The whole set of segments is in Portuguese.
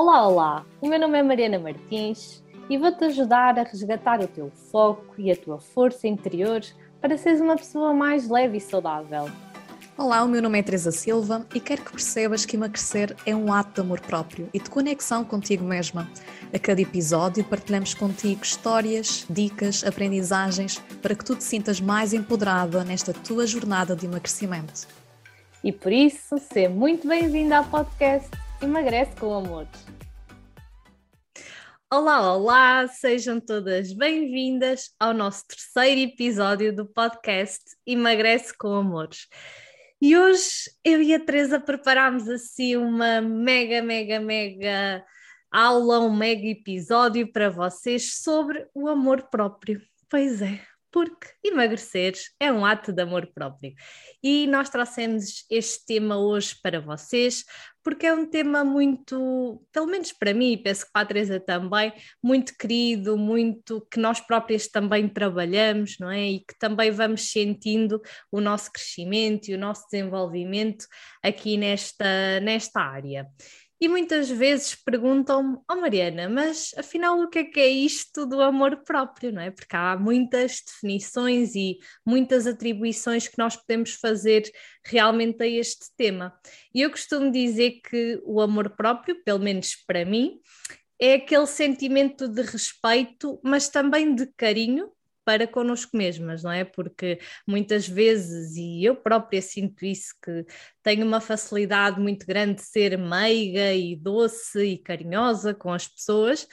Olá, olá! O meu nome é Mariana Martins e vou-te ajudar a resgatar o teu foco e a tua força interior para seres uma pessoa mais leve e saudável. Olá, o meu nome é Teresa Silva e quero que percebas que emagrecer é um ato de amor próprio e de conexão contigo mesma. A cada episódio partilhamos contigo histórias, dicas, aprendizagens para que tu te sintas mais empoderada nesta tua jornada de emagrecimento. E por isso, seja muito bem-vinda ao podcast Emagrece com Amor. Olá, olá, sejam todas bem-vindas ao nosso terceiro episódio do podcast Emagrece com Amores. E hoje eu e a Teresa preparámos assim uma mega, mega, mega aula, um mega episódio para vocês sobre o amor próprio. Pois é, porque emagrecer é um ato de amor próprio. E nós trouxemos este tema hoje para vocês, porque é um tema muito, pelo menos para mim, e penso que para a Teresa também, muito querido, muito que nós próprias também trabalhamos, não é? E que também vamos sentindo o nosso crescimento e o nosso desenvolvimento aqui nesta, nesta área. E muitas vezes perguntam-me, oh Mariana, mas afinal o que é que é isto do amor próprio, não é? Porque há muitas definições e muitas atribuições que nós podemos fazer realmente a este tema. E eu costumo dizer que o amor próprio, pelo menos para mim, é aquele sentimento de respeito, mas também de carinho para connosco mesmas, não é? Porque muitas vezes, e eu própria sinto isso, que tenho uma facilidade muito grande de ser meiga e doce e carinhosa com as pessoas,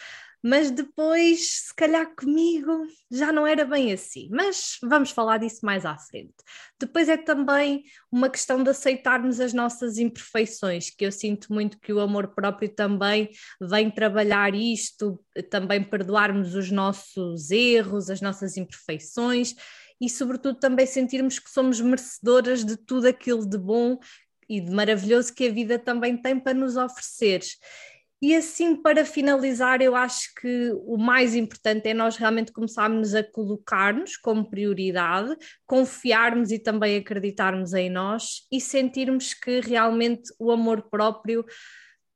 mas depois, se calhar comigo, já não era bem assim. Mas vamos falar disso mais à frente. Depois é também uma questão de aceitarmos as nossas imperfeições, que eu sinto muito que o amor próprio também vem trabalhar isto, também perdoarmos os nossos erros, as nossas imperfeições e, sobretudo, também sentirmos que somos merecedoras de tudo aquilo de bom e de maravilhoso que a vida também tem para nos oferecer. E assim, para finalizar, eu acho que o mais importante é nós realmente começarmos a colocar-nos como prioridade, confiarmos e também acreditarmos em nós e sentirmos que realmente o amor próprio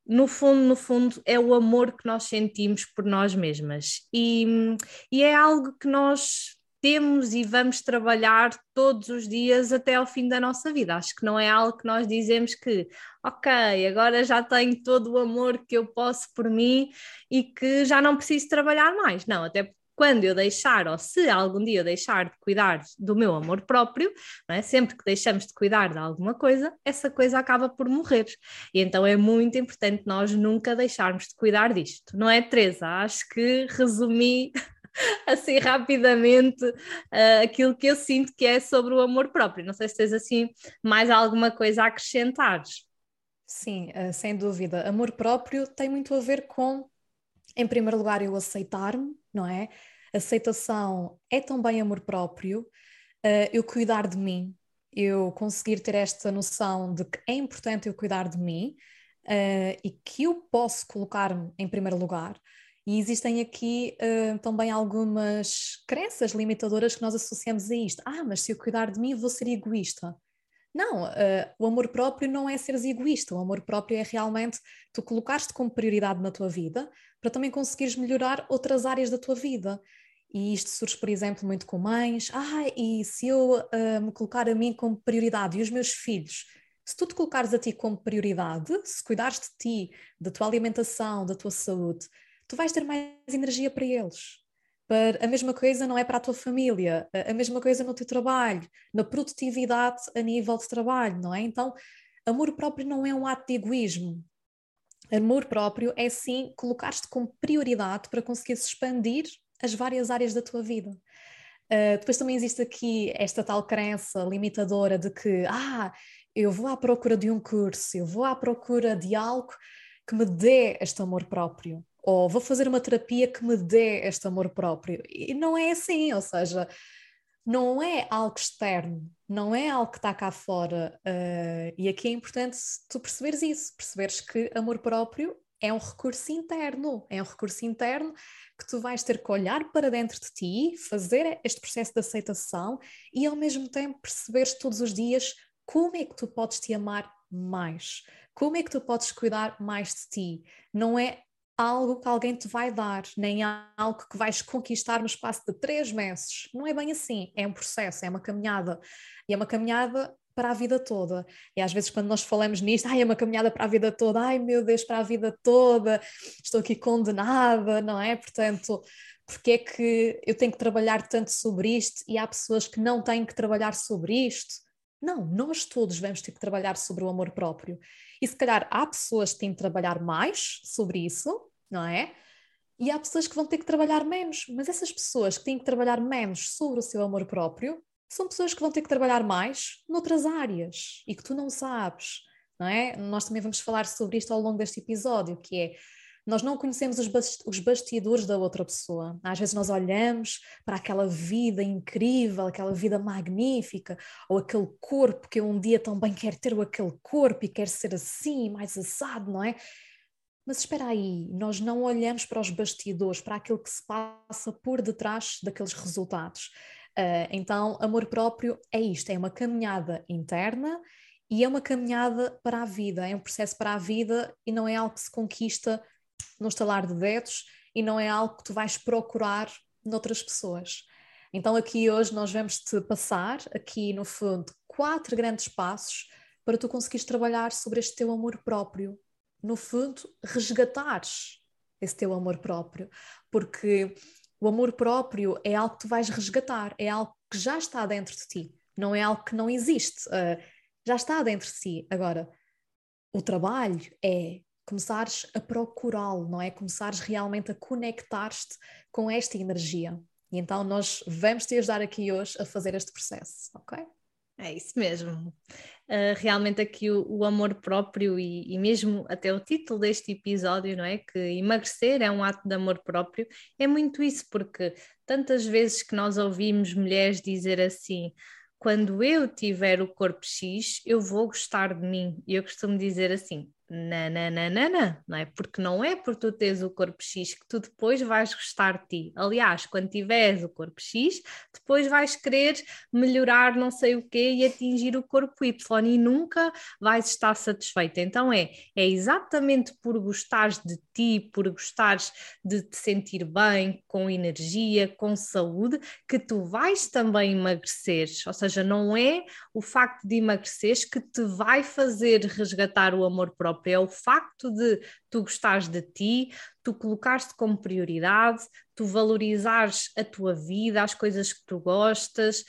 no fundo, no fundo, é o amor que nós sentimos por nós mesmas. E, e é algo que nós temos e vamos trabalhar todos os dias até ao fim da nossa vida. Acho que não é algo que nós dizemos que, ok, agora já tenho todo o amor que eu posso por mim e que já não preciso trabalhar mais. Não, até quando eu deixar, ou se algum dia eu deixar de cuidar do meu amor próprio, é? sempre que deixamos de cuidar de alguma coisa, essa coisa acaba por morrer. E então é muito importante nós nunca deixarmos de cuidar disto, não é, Teresa? Acho que resumi assim rapidamente uh, aquilo que eu sinto que é sobre o amor próprio. Não sei se tens assim mais alguma coisa a acrescentar. Sim, uh, sem dúvida. Amor próprio tem muito a ver com, em primeiro lugar, eu aceitar-me, não é? Aceitação é também amor próprio, uh, eu cuidar de mim, eu conseguir ter esta noção de que é importante eu cuidar de mim e que eu posso colocar-me em primeiro lugar. E existem aqui uh, também algumas crenças limitadoras que nós associamos a isto. Ah, mas se eu cuidar de mim, vou ser egoísta. Não, uh, o amor próprio não é seres egoísta. O amor próprio é realmente tu colocares-te como prioridade na tua vida para também conseguires melhorar outras áreas da tua vida. E isto surge, por exemplo, muito com mães. Ah, e se eu uh, me colocar a mim como prioridade e os meus filhos, se tu te colocares a ti como prioridade, se cuidares de ti, da tua alimentação, da tua saúde, tu vais ter mais energia para eles. Para, a mesma coisa não é para a tua família, a, mesma coisa no teu trabalho, na produtividade a nível de trabalho, não é? Então, amor próprio não é um ato de egoísmo. Amor próprio é sim colocar-te como prioridade para conseguir expandir as várias áreas da tua vida. Uh, depois também existe aqui esta tal crença limitadora de que, ah, eu vou à procura de um curso, eu vou à procura de algo que me dê este amor próprio ou vou fazer uma terapia que me dê este amor próprio. E não é assim, ou seja, não é algo externo, não é algo que está cá fora. Uh, e aqui é importante tu perceberes isso, perceberes que amor próprio é um recurso interno, é um recurso interno que tu vais ter que olhar para dentro de ti, fazer este processo de aceitação e ao mesmo tempo perceberes todos os dias como é que tu podes te amar mais, Como é que tu podes cuidar mais de ti? Não é algo que alguém te vai dar, nem algo que vais conquistar no espaço de três meses. Não é bem assim, é um processo, é uma caminhada. E é uma caminhada para a vida toda. E às vezes, quando nós falamos nisto, ai, é uma caminhada para a vida toda, ai meu Deus, para a vida toda, estou aqui condenada, não é? Portanto, porque é que eu tenho que trabalhar tanto sobre isto e há pessoas que não têm que trabalhar sobre isto? Não, nós todos vamos ter que trabalhar sobre o amor próprio. E se calhar há pessoas que têm que trabalhar mais sobre isso, não é? E há pessoas que vão ter que trabalhar menos, mas essas pessoas que têm que trabalhar menos sobre o seu amor próprio são pessoas que vão ter que trabalhar mais noutras áreas e que tu não sabes, não é? Nós também vamos falar sobre isto ao longo deste episódio, que é nós não conhecemos os bastidores da outra pessoa. Às vezes nós olhamos para aquela vida incrível, aquela vida magnífica, ou aquele corpo que eu um dia também quero ter, ou aquele corpo e quero ser assim, mais assado, não é? Mas espera aí, nós não olhamos para os bastidores, para aquilo que se passa por detrás daqueles resultados. Uh, então, amor próprio é isto: é uma caminhada interna e é uma caminhada para a vida, é um processo para a vida e não é algo que se conquista no estalar de dedos e não é algo que tu vais procurar noutras pessoas. Então, aqui hoje nós vamos te passar, aqui no fundo, quatro grandes passos para tu conseguires trabalhar sobre este teu amor próprio. No fundo, resgatares esse teu amor próprio, porque o amor próprio é algo que tu vais resgatar, é algo que já está dentro de ti, não é algo que não existe, uh, já está dentro de ti. Agora, o trabalho é começares a procurá-lo, não é? Começares realmente a conectar-te com esta energia. E então nós vamos te ajudar aqui hoje a fazer este processo, ok? É isso mesmo. Uh, realmente aqui o, o amor próprio e, e, mesmo até o título deste episódio, não é? Que emagrecer é um ato de amor próprio, é muito isso, porque tantas vezes que nós ouvimos mulheres dizer assim, quando eu tiver o corpo X, eu vou gostar de mim. E eu costumo dizer assim: nananana, não é? Porque não é por tu teres o corpo X que tu depois vais gostar de ti. Aliás, quando tiveres o corpo X, depois vais querer melhorar não sei o quê e atingir o corpo Y e nunca vais estar satisfeita. Então é, é exatamente por gostares de ti, por gostares de te sentir bem, com energia, com saúde, que tu vais também emagrecer. Ou seja, não é o facto de emagreceres que te vai fazer resgatar o amor próprio é o facto de tu gostares de ti, tu colocares-te como prioridade, tu valorizares a tua vida, as coisas que tu gostas,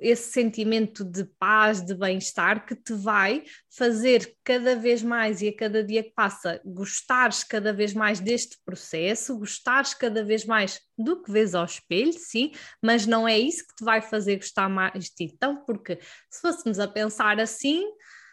esse sentimento de paz, de bem-estar que te vai fazer cada vez mais e a cada dia que passa gostares cada vez mais deste processo, gostares cada vez mais do que vês ao espelho, sim, mas não é isso que te vai fazer gostar mais de ti. Então, porque se fôssemos a pensar assim,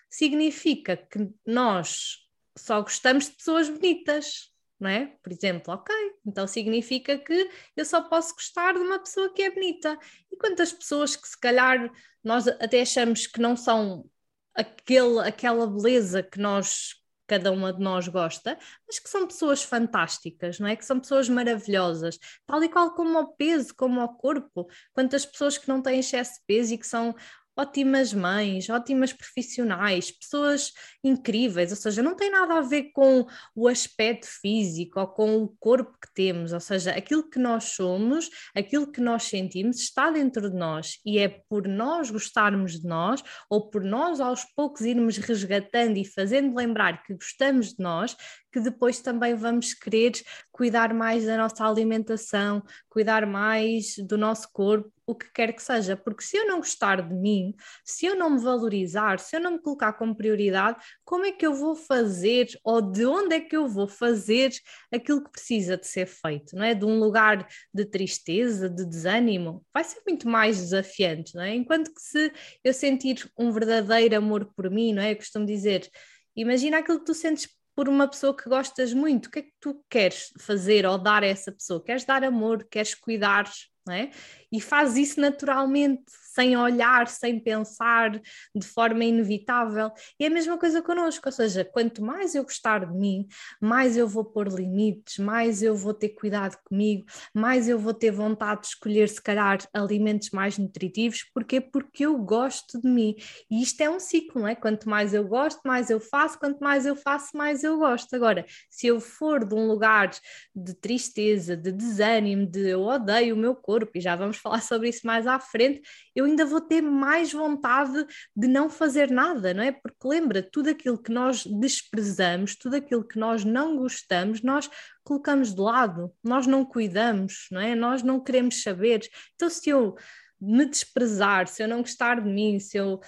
significa que nós só gostamos de pessoas bonitas, não é? Por exemplo, ok, então significa que eu só posso gostar de uma pessoa que é bonita. E quantas pessoas que se calhar nós até achamos que não são aquele, aquela beleza que nós cada uma de nós gosta, mas que são pessoas fantásticas, não é? Que são pessoas maravilhosas, tal e qual como ao peso, como ao corpo. Quantas pessoas que não têm excesso de peso e que são ótimas mães, ótimas profissionais, pessoas incríveis, ou seja, não tem nada a ver com o aspecto físico ou com o corpo que temos, ou seja, aquilo que nós somos, aquilo que nós sentimos está dentro de nós e é por nós gostarmos de nós ou por nós aos poucos irmos resgatando e fazendo lembrar que gostamos de nós que depois também vamos querer cuidar mais da nossa alimentação, cuidar mais do nosso corpo, o que quer que seja, porque se eu não gostar de mim, se eu não me valorizar, se eu não me colocar como prioridade, como é que eu vou fazer ou de onde é que eu vou fazer aquilo que precisa de ser feito, não é? De um lugar de tristeza, de desânimo, vai ser muito mais desafiante, não é? Enquanto que se eu sentir um verdadeiro amor por mim, não é? Eu costumo dizer, imagina aquilo que tu sentes por uma pessoa que gostas muito, o que é que tu queres fazer ou dar a essa pessoa? Queres dar amor, queres cuidar, é? E faz isso naturalmente, sem olhar, sem pensar, de forma inevitável. E é a mesma coisa connosco, ou seja, quanto mais eu gostar de mim, mais eu vou pôr limites, mais eu vou ter cuidado comigo, mais eu vou ter vontade de escolher, se calhar, alimentos mais nutritivos. Porquê? Porque eu gosto de mim. E isto é um ciclo, não é? Quanto mais eu gosto, mais eu faço, quanto mais eu faço, mais eu gosto. Agora, se eu for de um lugar de tristeza, de desânimo, de eu odeio o meu corpo, e já vamos falar sobre isso mais à frente, eu ainda vou ter mais vontade de não fazer nada, não é? Porque lembra, tudo aquilo que nós desprezamos, tudo aquilo que nós não gostamos, nós colocamos de lado, nós não cuidamos, não é? Nós não queremos saber. Então, se eu me desprezar, se eu não gostar de mim, se eu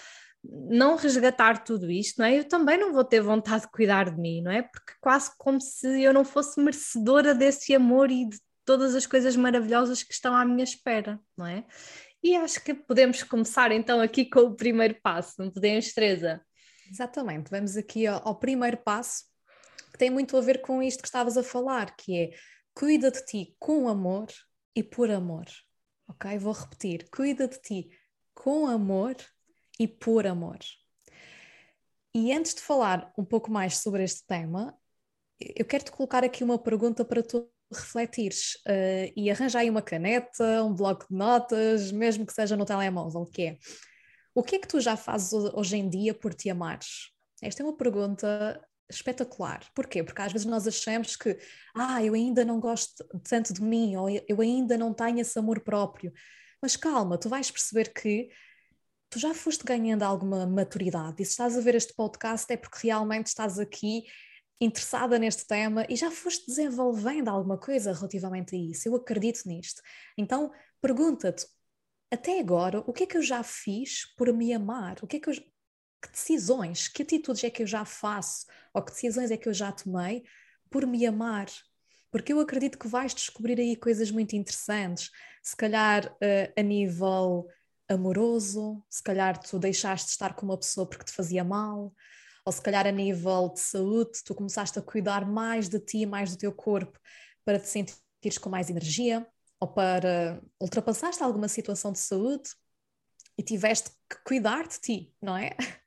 não resgatar tudo isto, não é? Eu também não vou ter vontade de cuidar de mim, não é? Porque quase como se eu não fosse merecedora desse amor e de todas as coisas maravilhosas que estão à minha espera, não é? E acho que podemos começar então aqui com o primeiro passo, não podemos, Teresa? Exatamente, vamos aqui ao, ao primeiro passo, que tem muito a ver com isto que estavas a falar, que é cuida de ti com amor e por amor. Ok? Vou repetir: cuida de ti com amor e por amor. E antes de falar um pouco mais sobre este tema, eu quero te colocar aqui uma pergunta para tu refletires uh, e arranjar aí uma caneta, um bloco de notas, mesmo que seja no telemóvel, que é o que é que tu já fazes hoje em dia por te amares? Esta é uma pergunta espetacular. Porquê? Porque às vezes nós achamos que ah, eu ainda não gosto tanto de mim, ou eu ainda não tenho esse amor próprio. Mas calma, tu vais perceber que tu já foste ganhando alguma maturidade. E se estás a ver este podcast é porque realmente estás aqui interessada neste tema e já foste desenvolvendo alguma coisa relativamente a isso. Eu acredito nisto. Então, pergunta-te, até agora, o que é que eu já fiz por me amar? O que é que eu, que decisões, que atitudes é que eu já faço ou que decisões é que eu já tomei por me amar? Porque eu acredito que vais descobrir aí coisas muito interessantes, se calhar uh, a nível amoroso, se calhar tu deixaste de estar com uma pessoa porque te fazia mal, ou se calhar a nível de saúde, tu começaste a cuidar mais de ti, mais do teu corpo, para te sentires com mais energia, ou para ultrapassaste alguma situação de saúde e tiveste que cuidar de ti, não é?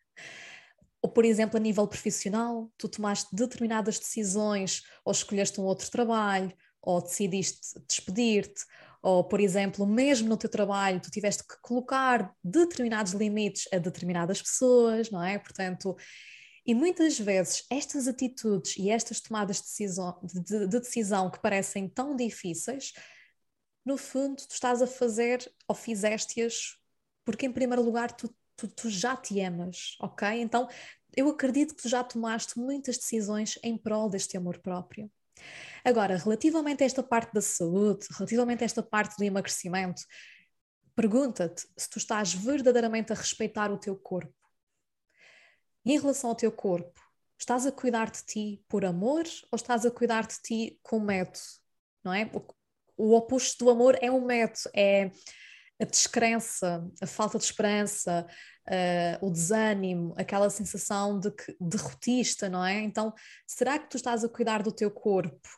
Ou, por exemplo, a nível profissional, tu tomaste determinadas decisões, ou escolheste um outro trabalho, ou decidiste despedir-te, ou, por exemplo, mesmo no teu trabalho, tu tiveste que colocar determinados limites a determinadas pessoas, não é? Portanto, e muitas vezes estas atitudes e estas tomadas de decisão, de, de decisão que parecem tão difíceis, no fundo, tu estás a fazer ou fizeste-as porque, em primeiro lugar, tu, tu, tu já te amas, ok? Então, eu acredito que tu já tomaste muitas decisões em prol deste amor próprio. Agora, relativamente a esta parte da saúde, relativamente a esta parte do emagrecimento, pergunta-te se tu estás verdadeiramente a respeitar o teu corpo. E em relação ao teu corpo, estás a cuidar de ti por amor ou estás a cuidar de ti com método? Não é? O, o oposto do amor é um método, é a descrença, a falta de esperança, uh, o desânimo, aquela sensação de que derrotista, não é? Então, será que tu estás a cuidar do teu corpo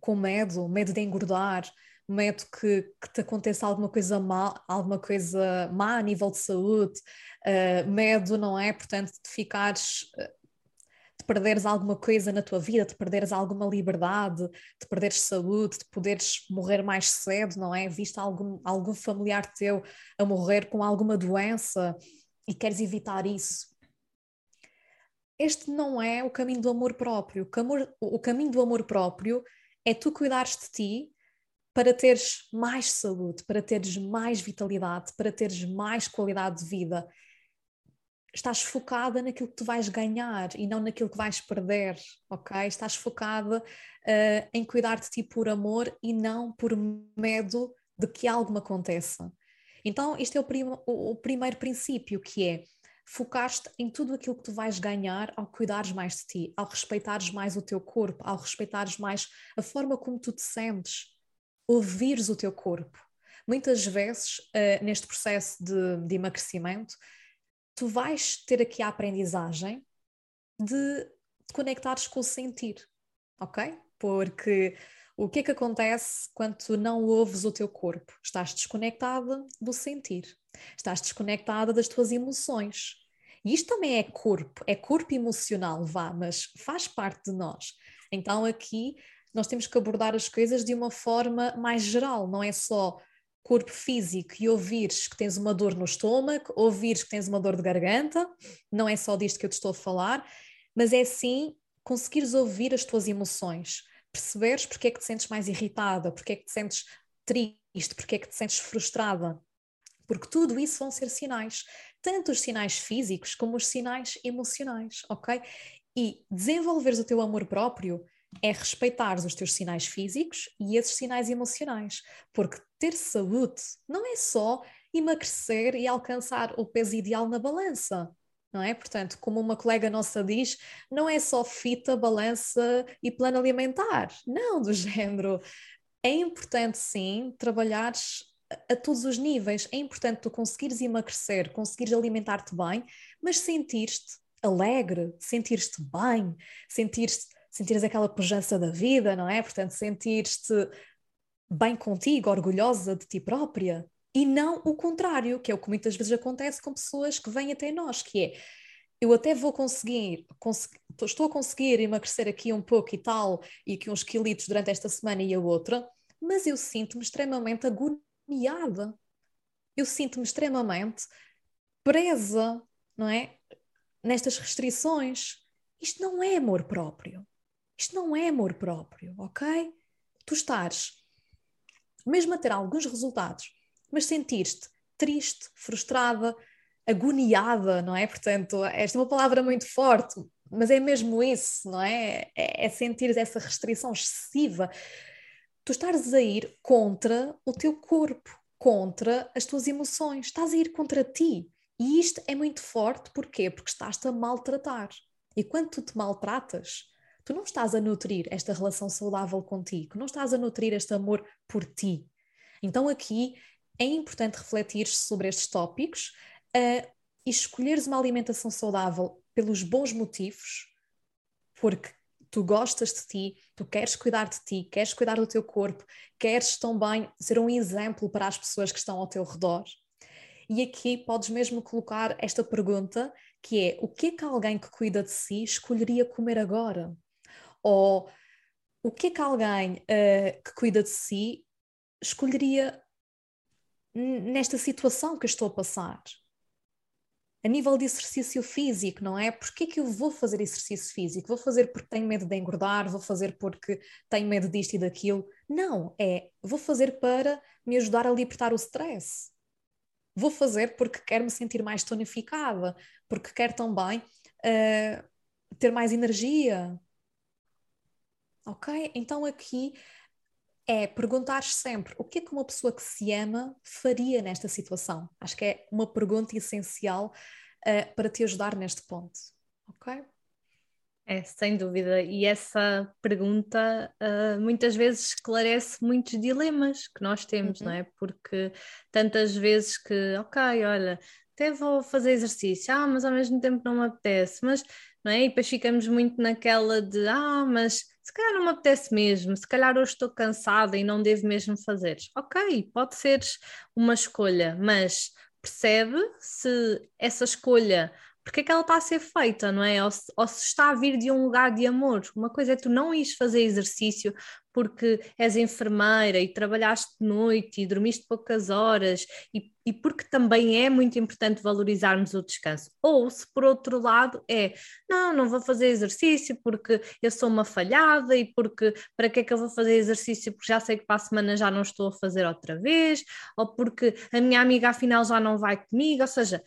com medo, medo de engordar, medo que, que te aconteça alguma coisa má, alguma coisa má a nível de saúde, uh, medo, não é? Portanto, de ficares uh, de perderes alguma coisa na tua vida, de perderes alguma liberdade, de perderes saúde, de poderes morrer mais cedo, não é? Viste algum, algum familiar teu a morrer com alguma doença e queres evitar isso. Este não é o caminho do amor próprio. O, o caminho do amor próprio é tu cuidares de ti para teres mais saúde, para teres mais vitalidade, para teres mais qualidade de vida estás focada naquilo que tu vais ganhar e não naquilo que vais perder, ok? Estás focada uh, em cuidar de ti por amor e não por medo de que algo me aconteça. Então, este é o, prim o, primeiro princípio, que é focar-te em tudo aquilo que tu vais ganhar ao cuidares mais de ti, ao respeitares mais o teu corpo, ao respeitares mais a forma como tu te sentes, ouvires o teu corpo. Muitas vezes, uh, neste processo de, de emagrecimento, tu vais ter aqui a aprendizagem de te conectares com o sentir, ok? Porque o que é que acontece quando tu não ouves o teu corpo? Estás desconectada do sentir, estás desconectada das tuas emoções. E isto também é corpo, é corpo emocional, vá, mas faz parte de nós. Então aqui nós temos que abordar as coisas de uma forma mais geral, não é só corpo físico e ouvires que tens uma dor no estômago, ouvires que tens uma dor de garganta, não é só disto que eu te estou a falar, mas é sim conseguires ouvir as tuas emoções, perceberes porque é que te sentes mais irritada, porque é que te sentes triste, porque é que te sentes frustrada. Porque tudo isso vão ser sinais, tanto os sinais físicos como os sinais emocionais, ok? E desenvolveres o teu amor próprio é respeitar os teus sinais físicos e esses sinais emocionais, porque ter saúde não é só emagrecer e alcançar o peso ideal na balança, não é? Portanto, como uma colega nossa diz, não é só fita, balança e plano alimentar, não, do género. É importante sim trabalhares a, a todos os níveis, é importante tu conseguires emagrecer, conseguires alimentar-te bem, mas sentir-te alegre, sentir-te bem, sentir-te sentires aquela pujança da vida, não é? Portanto, sentir-te bem contigo, orgulhosa de ti própria, e não o contrário, que é o que muitas vezes acontece com pessoas que vêm até nós, que é eu até vou conseguir, estou a conseguir emagrecer aqui um pouco e tal, e aqui uns quilitos durante esta semana e a outra, mas eu sinto-me extremamente agoniada. Eu sinto-me extremamente presa, não é? Nestas restrições. Isto não é amor próprio. Isto não é amor próprio, ok? Tu estás, mesmo a ter alguns resultados, mas sentir-te triste, frustrada, agoniada, não é? Portanto, esta é uma palavra muito forte, mas é mesmo isso, não é? É, é sentir essa restrição excessiva. Tu estás a ir contra o teu corpo, contra as tuas emoções, estás a ir contra ti. E isto é muito forte, porquê? Porque estás-te a maltratar. E quando tu te maltratas, tu não estás a nutrir esta relação saudável contigo, não estás a nutrir este amor por ti. Então aqui é importante refletir sobre estes tópicos uh, e escolheres uma alimentação saudável pelos bons motivos, porque tu gostas de ti, tu queres cuidar de ti, queres cuidar do teu corpo, queres também ser um exemplo para as pessoas que estão ao teu redor. E aqui podes mesmo colocar esta pergunta, que é: o que é que alguém que cuida de si escolheria comer agora? Ou o que é que alguém uh, que cuida de si escolheria nesta situação que estou a passar? A nível de exercício físico, não é? Porquê que eu vou fazer exercício físico? Vou fazer porque tenho medo de engordar? Vou fazer porque tenho medo disto e daquilo? Não, é vou fazer para me ajudar a libertar o stress. Vou fazer porque quero me sentir mais tonificada, porque quero também uh, ter mais energia, Ok? Então aqui é perguntar sempre o que é que uma pessoa que se ama faria nesta situação. Acho que é uma pergunta essencial uh, para te ajudar neste ponto. Ok? É, sem dúvida. E essa pergunta uh, muitas vezes esclarece muitos dilemas que nós temos, uhum. não é? Porque tantas vezes que, ok, olha, até vou fazer exercício, ah, mas ao mesmo tempo não me apetece, mas não é? E depois ficamos muito naquela de ah, mas se calhar não me apetece mesmo, se calhar hoje estou cansada e não devo mesmo fazer. Ok, pode ser uma escolha, mas percebe se essa escolha porque é que ela está a ser feita, não é? Ou se, ou se, está a vir de um lugar de amor. Uma coisa é tu não ires fazer exercício porque és enfermeira e trabalhaste de noite e dormiste poucas horas e, e porque também é muito importante valorizarmos o descanso. Ou se por outro lado é, não, não vou fazer exercício porque eu sou uma falhada e porque para que é que eu vou fazer exercício porque já sei que para a semana já não estou a fazer outra vez, ou porque a minha amiga afinal já não vai comigo, ou seja,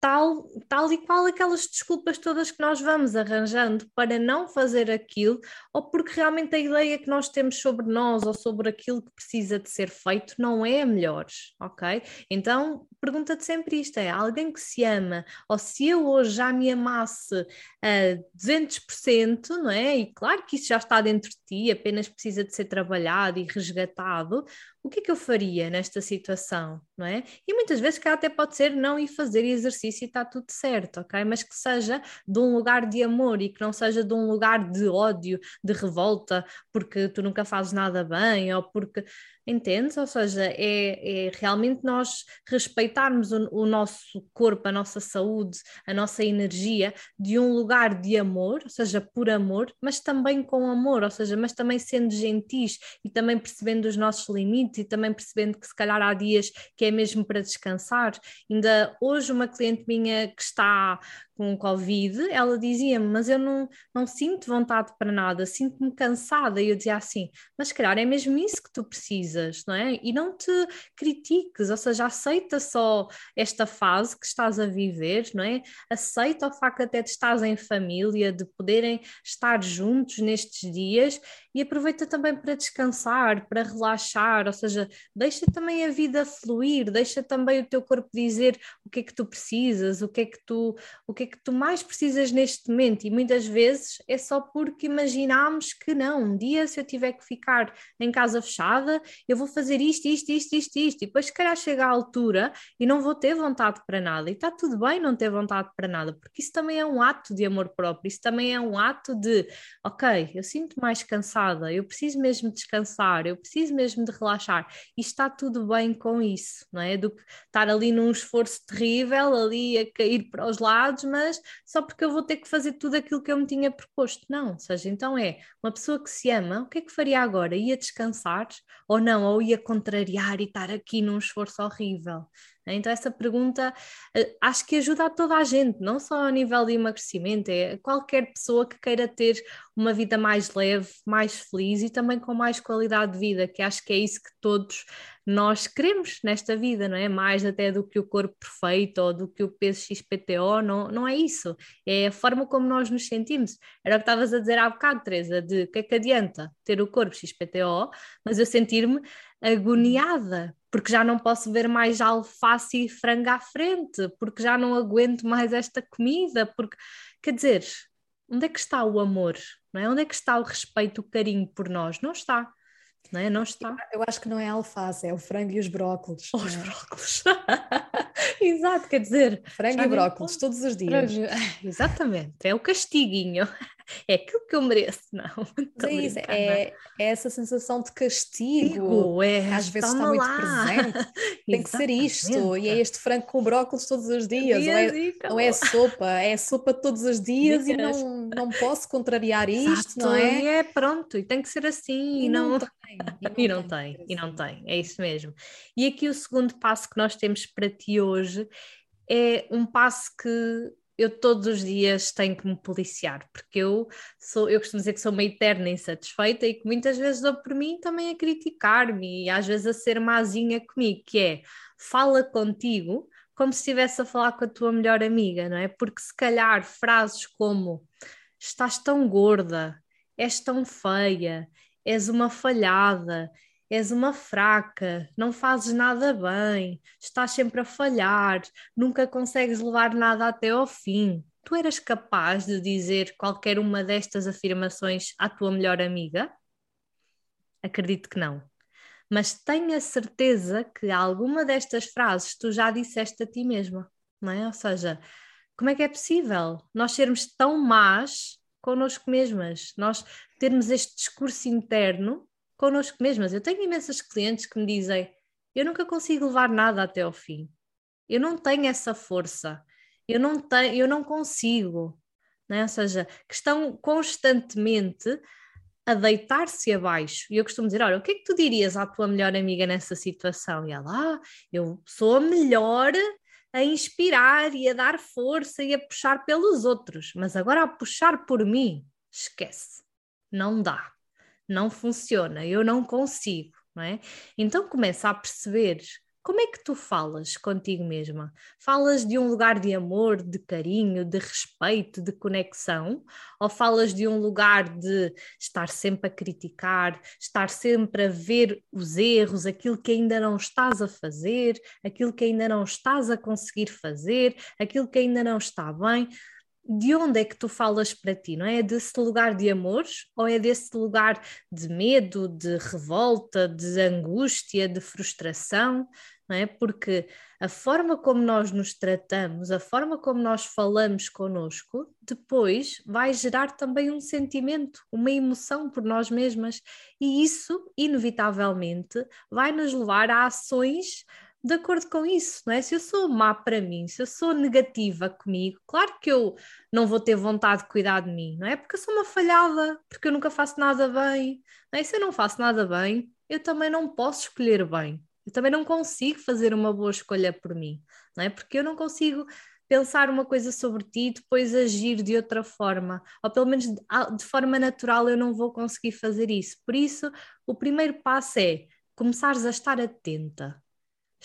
tal, tal e qual aquelas desculpas todas que nós vamos arranjando para não fazer aquilo, ou porque realmente a ideia que nós temos sobre nós ou sobre aquilo que precisa de ser feito não é a melhor, ok? Então, pergunta-te sempre isto: é alguém que se ama, ou se eu hoje já me amasse a 200%, não é? E claro que isso já está dentro de ti, apenas precisa de ser trabalhado e resgatado. O que é que eu faria nesta situação, não é? E muitas vezes que até pode ser não ir fazer exercício e está tudo certo, ok? Mas que seja de um lugar de amor e que não seja de um lugar de ódio, de revolta, porque tu nunca fazes nada bem ou porque Entendes? Ou seja, é, é realmente nós respeitarmos o, o, nosso corpo, a nossa saúde, a nossa energia de um lugar de amor, ou seja, por amor, mas também com amor, ou seja, mas também sendo gentis e também percebendo os nossos limites e também percebendo que se calhar há dias que é mesmo para descansar. Ainda hoje uma cliente minha que está com Covid, ela dizia-me, mas eu não, não sinto vontade para nada, sinto-me cansada. E eu dizia assim, mas se calhar é mesmo isso que tu precisas, não é? E não te critiques, ou seja, aceita só esta fase que estás a viver, não é? Aceita o facto até de estás em família, de poderem estar juntos nestes dias e aproveita também para descansar, para relaxar, ou seja, deixa também a vida fluir, deixa também o teu corpo dizer o que é que tu precisas, o que é que tu, o que é que tu mais precisas neste momento, e muitas vezes é só porque imaginamos que não, um dia se eu tiver que ficar em casa fechada, eu vou fazer isto, isto, isto, isto, isto, e depois se calhar chega à altura e não vou ter vontade para nada, e está tudo bem não ter vontade para nada, porque isso também é um ato de amor próprio, isso também é um ato de, ok, eu sinto mais cansado cansada, eu preciso mesmo descansar, eu preciso mesmo de relaxar, e está tudo bem com isso, não é? Do que estar ali num esforço terrível, ali a cair para os lados, mas só porque eu vou ter que fazer tudo aquilo que eu me tinha proposto. Não, ou seja, então é uma pessoa que se ama, o que é que faria agora? Ia descansar ou não? Ou ia contrariar e estar aqui num esforço horrível? Né? Então, essa pergunta eh, acho que ajuda a toda a gente, não só a nível de emagrecimento, é qualquer pessoa que queira ter uma vida mais leve, mais feliz e também com mais qualidade de vida, que acho que é isso que todos nós queremos nesta vida, não é? Mais até do que o corpo perfeito ou do que o peso XPTO, não, não é isso. É a forma como nós nos sentimos. Era o que estavas a dizer há bocado, Teresa, de que é que adianta ter o corpo XPTO, mas eu sentir-me agoniada, porque já não posso ver mais alface e frango à frente, porque já não aguento mais esta comida, porque, quer dizer, onde é que está o amor? Não é? Onde é que está o respeito, o carinho por nós? Não está. Não, é? não está. Eu acho que não é alface, é o frango e os brócolos. Oh, os é? brócolos. Exato, quer dizer. Frango e brócolis todos os dias. Exatamente, é o castiguinho é aquilo que eu mereço, não. é isso, é, é, essa sensação de castigo, é, às vezes está muito presente, tem que ser isto, e é este frango com brócolis todos os dias, não é, não é sopa, é sopa todos os dias e não, não posso contrariar isto, Exato, não é? E é pronto, e tem que ser assim, e, não, não tem. E não, e não tem, tem, e não tem, é isso mesmo. E aqui o segundo passo que nós temos para ti hoje é um passo que eu todos os dias tenho que me policiar, porque eu sou, eu costumo dizer que sou uma eterna insatisfeita e que muitas vezes dou por mim também a criticar-me e às vezes a ser mazinha comigo, que é fala contigo como se estivesse a falar com a tua melhor amiga, não é? Porque se calhar frases como estás tão gorda, és tão feia, és uma falhada, és uma fraca, não fazes nada bem, estás sempre a falhar, nunca consegues levar nada até ao fim. Tu eras capaz de dizer qualquer uma destas afirmações à tua melhor amiga? Acredito que não. Mas tenha certeza que alguma destas frases tu já disseste a ti mesma, não é? Ou seja, como é que é possível nós sermos tão más connosco mesmas, nós termos este discurso interno connosco mesmas. Eu tenho imensas clientes que me dizem: eu nunca consigo levar nada até ao fim. Eu não tenho essa força. Eu não tenho, eu não consigo. Né? Ou seja, que estão constantemente a deitar-se abaixo. E eu costumo dizer: olha, o que é que tu dirias à tua melhor amiga nessa situação? E ela, ah, eu sou a melhor a inspirar e a dar força e a puxar pelos outros, mas agora a puxar por mim, esquece, não dá não funciona, eu não consigo, não é? Então começa a perceber como é que tu falas contigo mesma? Falas de um lugar de amor, de carinho, de respeito, de conexão? Ou falas de um lugar de estar sempre a criticar, estar sempre a ver os erros, aquilo que ainda não estás a fazer, aquilo que ainda não estás a conseguir fazer, aquilo que ainda não está bem? De onde é que tu falas para ti, não é? É desse lugar de amores ou é desse lugar de medo, de revolta, de angústia, de frustração, não é? Porque a forma como nós nos tratamos, a forma como nós falamos connosco, depois vai gerar também um sentimento, uma emoção por nós mesmas, e isso, inevitavelmente, vai nos levar a ações de acordo com isso, não é? Se eu sou má para mim, se eu sou negativa comigo, claro que eu não vou ter vontade de cuidar de mim, não é? Porque eu sou uma falhada, porque eu nunca faço nada bem, não é? Se eu não faço nada bem, eu também não posso escolher bem, eu também não consigo fazer uma boa escolha por mim, não é? Porque eu não consigo pensar uma coisa sobre ti e depois agir de outra forma, ou pelo menos de, de forma natural eu não vou conseguir fazer isso. Por isso, o primeiro passo é começares a estar atenta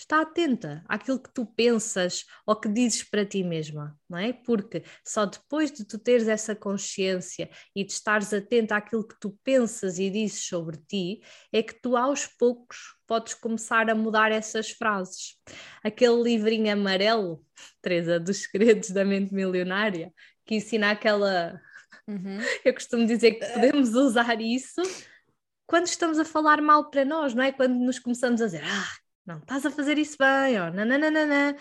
está atenta àquilo que tu pensas ou que dizes para ti mesma, não é? Porque só depois de tu teres essa consciência e de estares atenta àquilo que tu pensas e dizes sobre ti, é que tu aos poucos podes começar a mudar essas frases. Aquele livrinho amarelo, Teresa, dos segredos da mente milionária, que ensina aquela. Uhum. Eu costumo dizer que podemos usar isso quando estamos a falar mal para nós, não é? Quando nos começamos a dizer, ah, não estás a fazer isso bem, ó, nananana.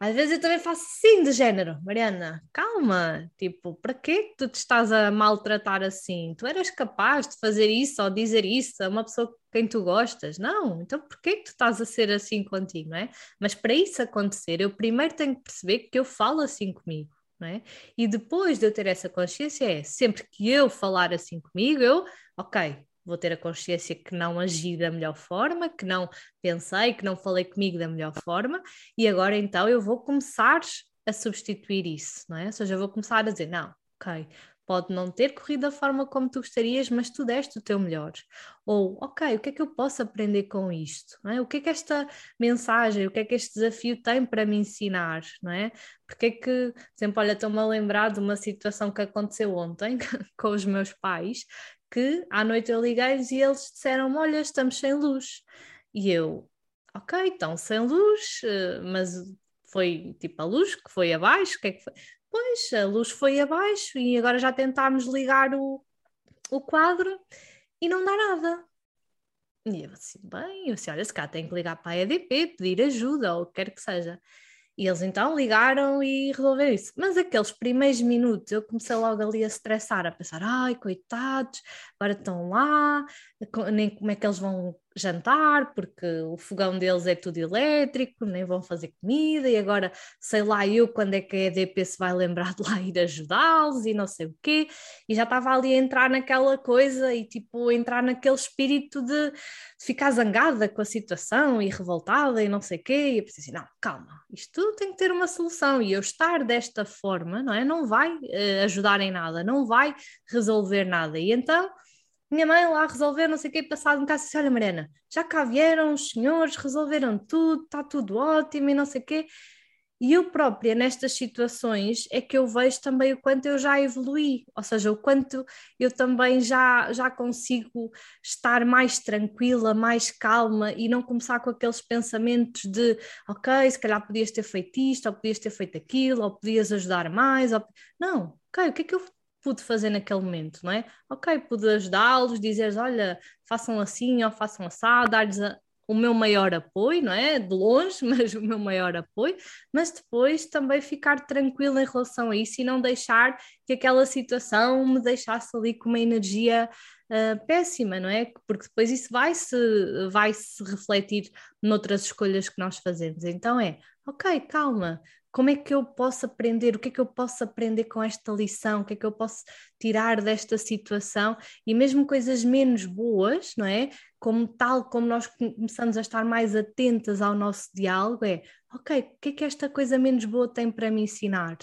Às vezes eu também faço assim, de género, Mariana, calma, tipo, para que tu te estás a maltratar assim? Tu eras capaz de fazer isso ou dizer isso a uma pessoa quem tu gostas? Não, então por que tu estás a ser assim contigo, não é? Mas para isso acontecer, eu primeiro tenho que perceber que eu falo assim comigo. não É? E depois de eu ter essa consciência, é sempre que eu falar assim comigo, eu, ok, vou ter a consciência que não agi da melhor forma, que não pensei, que não falei comigo da melhor forma, e agora então eu vou começar a substituir isso, não é? Ou seja, eu vou começar a dizer, não, ok, pode não ter corrido da forma como tu gostarias, mas tu deste o teu melhor. Ou, ok, o que é que eu posso aprender com isto? É? O que é que esta mensagem, o que é que este desafio tem para me ensinar? Não é? Porque é que, por exemplo, olha, estou-me a lembrar de uma situação que aconteceu ontem com os meus pais, que à noite eu liguei-lhes e eles disseram-me: Olha, estamos sem luz. E eu, ok, estão sem luz, eh, mas foi tipo a luz que foi abaixo, o que é que foi? Pois, a luz foi abaixo e agora já tentámos ligar o, o quadro e não dá nada. E eu assim, bem, eu assim, olha, se cá tem que ligar para a EDP, pedir ajuda ou o que quer que seja. E eles então ligaram e resolveram isso. Mas aqueles primeiros minutos eu comecei logo ali a estressar, a pensar: ai, coitados, agora estão lá, nem como é que eles vão jantar, porque o fogão deles é tudo elétrico, nem vão fazer comida, e agora sei lá eu quando é que a EDP se vai lembrar de lá ir ajudá-los e não sei o quê, e já estava ali a entrar naquela coisa e tipo entrar naquele espírito de, de ficar zangada com a situação e revoltada e não sei o quê, e eu pensei assim, não, calma, isto tudo tem que ter uma solução, e eu estar desta forma, não é, não vai uh, ajudar em nada, não vai resolver nada, e então minha mãe lá resolveu, não sei o quê, passado um caso, disse, olha Mariana, já cá vieram os senhores, resolveram tudo, está tudo ótimo e não sei o quê. E eu própria, nestas situações, é que eu vejo também o quanto eu já evolui, ou seja, o quanto eu também já, já consigo estar mais tranquila, mais calma e não começar com aqueles pensamentos de, ok, se calhar podias ter feito isto, ou podias ter feito aquilo, ou podias ajudar mais, ou... não, ok, o que é que eu pude fazer naquele momento, não é? Ok, pude ajudá-los, dizer, olha, façam assim ou façam assim, dar-lhes o meu maior apoio, não é? De longe, mas o meu maior apoio, mas depois também ficar tranquila em relação a isso e não deixar que aquela situação me deixasse ali com uma energia uh, péssima, não é? Porque depois isso vai se, vai se refletir noutras escolhas que nós fazemos. Então é, ok, calma, como é que eu posso aprender, o que é que eu posso aprender com esta lição, o que é que eu posso tirar desta situação e mesmo coisas menos boas, não é? Como tal, como nós começamos a estar mais atentas ao nosso diálogo, é ok, o que é que esta coisa menos boa tem para me ensinar?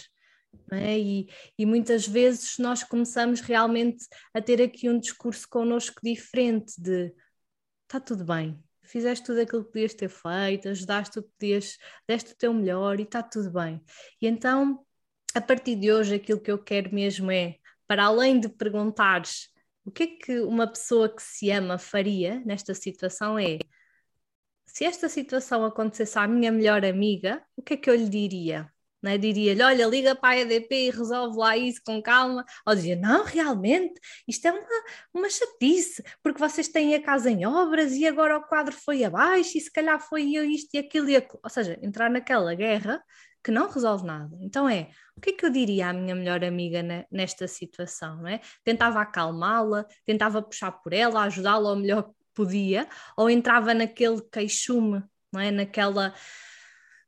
É? E, e, muitas vezes nós começamos realmente a ter aqui um discurso connosco diferente de está tudo bem, fizeste tudo aquilo que podias ter feito, ajudaste o que podias, deste o teu melhor e está tudo bem. E então, a partir de hoje, aquilo que eu quero mesmo é, para além de perguntares o que é que uma pessoa que se ama faria nesta situação, é se esta situação acontecesse à minha melhor amiga, o que é que eu lhe diria? Né? Diria-lhe, olha, liga para a EDP e resolve lá isso com calma. Ou dizia, não, realmente, isto é uma, uma chatice, porque vocês têm a casa em obras e agora o quadro foi abaixo e se calhar foi eu isto e aquilo e aquilo. Ou seja, entrar naquela guerra que não resolve nada. Então é, o que é que eu diria à minha melhor amiga nesta situação, não é? Tentava acalmá-la, tentava puxar por ela, ajudá-la ao melhor que podia, ou entrava naquele queixume, não é? Naquela